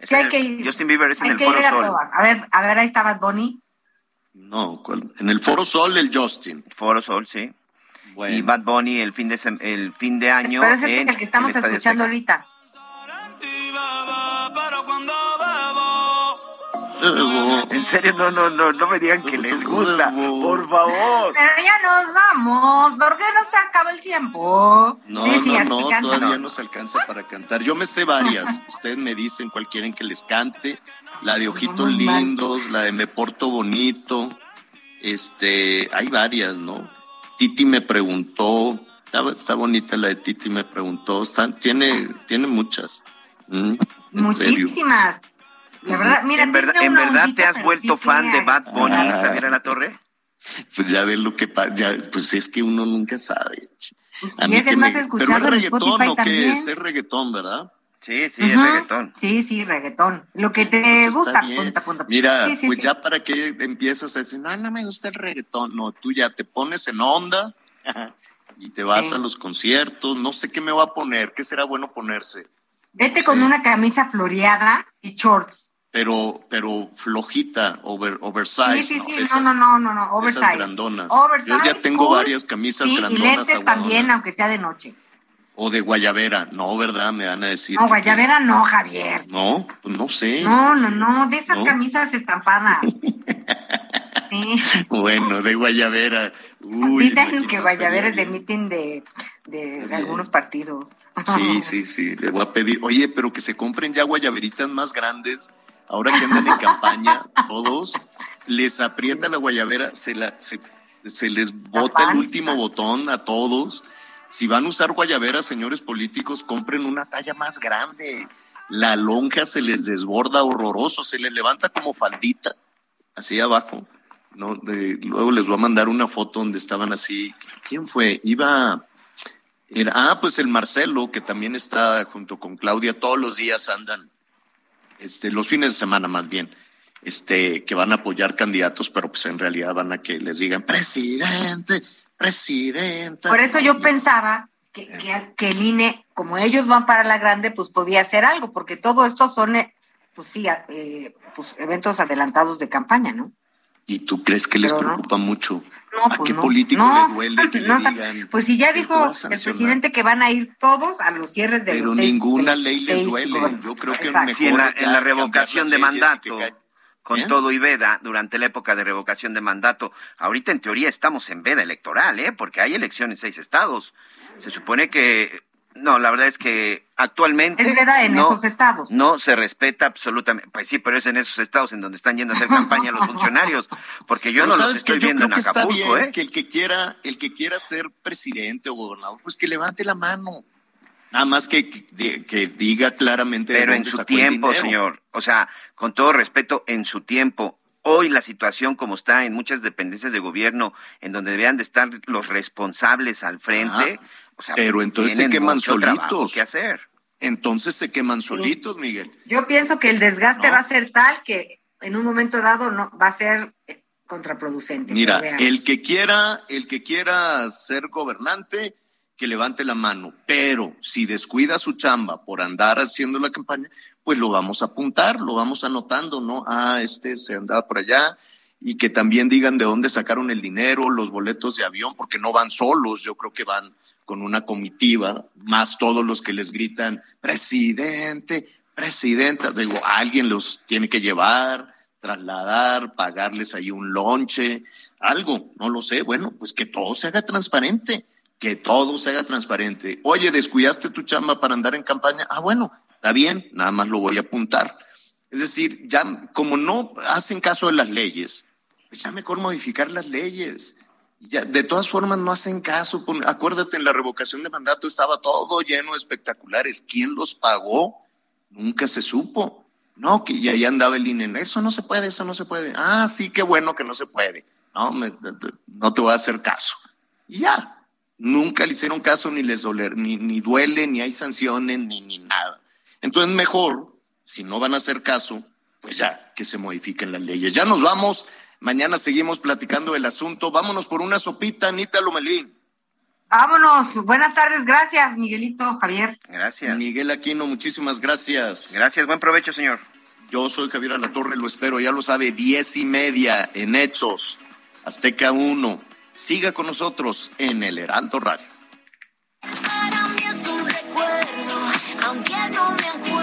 [SPEAKER 8] Sí, hay que ir.
[SPEAKER 2] Justin Bieber es en el Foro Sol.
[SPEAKER 8] A, ver, a ver, ahí está Bad Bunny.
[SPEAKER 1] No, en el Foro Sol el Justin.
[SPEAKER 2] Foro Sol, sí. Y Bad Bunny el fin de el fin de año.
[SPEAKER 8] Pero ese es el que estamos escuchando ahorita.
[SPEAKER 2] En serio, no, no, no, no me digan que les gusta, por favor.
[SPEAKER 8] Pero ya nos vamos, ¿por qué no se acaba el tiempo?
[SPEAKER 1] No, no, no, todavía no se alcanza para cantar. Yo me sé varias. <laughs> Ustedes me dicen cuál quieren que les cante. La de Ojitos Lindos, la de Me Porto Bonito. Este, hay varias, ¿no? Titi me preguntó, está, bonita la de Titi me preguntó, tiene, tiene muchas.
[SPEAKER 8] Mm, Muchísimas. La verdad, mira,
[SPEAKER 2] ¿En verdad, ¿en verdad te has vuelto fan de Bad Bunny, Javier La Torre?
[SPEAKER 1] Pues ya ves lo que pasa, pues es que uno nunca sabe.
[SPEAKER 8] Pues a mí es el más escuchado
[SPEAKER 1] Pero es reggaetón o qué es, es reggaetón, ¿verdad?
[SPEAKER 2] Sí, sí, es reggaetón.
[SPEAKER 8] Sí, sí, reggaetón. Lo que te gusta, punta, punta,
[SPEAKER 1] Mira, pues ya para que empiezas a decir, no, no me gusta el reggaetón. No, tú ya te pones en onda <laughs> y te vas a los conciertos. No sé qué me va a poner, qué será bueno ponerse.
[SPEAKER 8] Vete con una camisa floreada y shorts
[SPEAKER 1] pero, pero flojita, over, oversize.
[SPEAKER 8] Sí, sí, sí, no, no, no, no, no, oversize.
[SPEAKER 1] Esas grandonas. Oversize, Yo ya tengo varias camisas sí, grandonas.
[SPEAKER 8] Y lentes también, aunque sea de noche.
[SPEAKER 1] O de guayabera, no, ¿verdad? Me van a decir.
[SPEAKER 8] No, guayabera no, Javier.
[SPEAKER 1] No, pues no sé.
[SPEAKER 8] No, no, no, de esas camisas estampadas. <laughs>
[SPEAKER 1] sí. Bueno, de guayabera. Uy,
[SPEAKER 8] Dicen que guayabera es de meeting de, de, de algunos partidos.
[SPEAKER 1] Sí, <laughs> sí, sí, le voy a pedir, oye, pero que se compren ya guayaberitas más grandes ahora que andan en campaña, <laughs> todos, les aprieta la guayabera, se, la, se, les bota el último botón a todos. Si van a usar guayabera, señores políticos, compren una talla más grande. La lonja se les desborda horroroso, se les levanta como faldita, así abajo. ¿no? luego les voy a mandar una foto donde estaban así. ¿Quién fue? Iba. Era, ah, pues el Marcelo, que también está junto con Claudia, todos los días andan este, los fines de semana más bien, este, que van a apoyar candidatos, pero pues en realidad van a que les digan presidente, presidenta.
[SPEAKER 8] Por eso yo pensaba que, que, el INE, como ellos van para la grande, pues podía hacer algo, porque todo esto son, eh, pues sí, eh, pues eventos adelantados de campaña, ¿no?
[SPEAKER 1] ¿Y tú crees que les preocupa mucho? No, ¿A pues qué político le duele <laughs> que le digan?
[SPEAKER 8] Pues si ya dijo el presidente que van a ir todos a los cierres de
[SPEAKER 1] Pero ninguna ley les duele. Yo creo que mejor
[SPEAKER 2] en, la, en la revocación de mandato, con ¿Eh? todo y veda, durante la época de revocación de mandato, ahorita en teoría estamos en veda electoral, ¿eh? Porque hay elecciones en seis estados. Se supone que no, la verdad es que actualmente.
[SPEAKER 8] Es verdad, en esos estados.
[SPEAKER 2] No se respeta absolutamente. Pues sí, pero es en esos estados en donde están yendo a hacer campaña los funcionarios. Porque yo no los estoy viendo en Acapulco, ¿eh?
[SPEAKER 1] Que el que quiera, el que quiera ser presidente o gobernador, pues que levante la mano. Nada más que, que, diga claramente.
[SPEAKER 2] Pero en su tiempo, señor. O sea, con todo respeto, en su tiempo. Hoy la situación como está en muchas dependencias de gobierno, en donde deberían de estar los responsables al frente, o sea,
[SPEAKER 1] pero entonces se queman solitos.
[SPEAKER 2] ¿Qué hacer?
[SPEAKER 1] Entonces se queman solitos, Miguel.
[SPEAKER 8] Yo pienso que el desgaste va a ser tal que en un momento dado no va a ser eh, contraproducente.
[SPEAKER 1] Mira, el que quiera, el que quiera ser gobernante, que levante la mano, pero si descuida su chamba por andar haciendo la campaña, pues lo vamos a apuntar, lo vamos anotando, ¿no? Ah, este se andaba por allá y que también digan de dónde sacaron el dinero, los boletos de avión, porque no van solos, yo creo que van con una comitiva, más todos los que les gritan, presidente, presidenta, digo, alguien los tiene que llevar, trasladar, pagarles ahí un lonche, algo, no lo sé, bueno, pues que todo se haga transparente que todo se haga transparente. Oye, descuidaste tu chamba para andar en campaña. Ah, bueno, está bien, nada más lo voy a apuntar. Es decir, ya como no hacen caso de las leyes, pues ya mejor modificar las leyes. De todas formas, no hacen caso. Acuérdate, en la revocación de mandato estaba todo lleno de espectaculares. ¿Quién los pagó? Nunca se supo. No, que ya andaba el INE. Eso no se puede, eso no se puede. Ah, sí, qué bueno que no se puede. No, no te voy a hacer caso. Y ya, Nunca le hicieron caso ni les doler, ni, ni duele, ni hay sanciones, ni, ni nada. Entonces, mejor, si no van a hacer caso, pues ya, que se modifiquen las leyes. Ya nos vamos. Mañana seguimos platicando del asunto. Vámonos por una sopita, Anita Lomelín.
[SPEAKER 8] Vámonos. Buenas tardes. Gracias, Miguelito, Javier.
[SPEAKER 2] Gracias.
[SPEAKER 1] Miguel Aquino, muchísimas gracias.
[SPEAKER 2] Gracias. Buen provecho, señor.
[SPEAKER 1] Yo soy Javier Alatorre, lo espero, ya lo sabe, diez y media en Hechos, Azteca 1. Siga con nosotros en el Heraldo Radio.
[SPEAKER 10] Para mí es un recuerdo, aunque no me acuerdo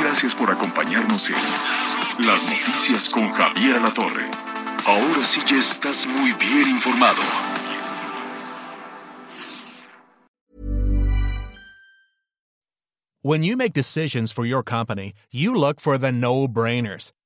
[SPEAKER 4] Gracias por acompañarnos en Las Noticias con Javier La Torre. Ahora sí ya estás muy bien informado.
[SPEAKER 20] When you make decisions for your company, you look for the no-brainers.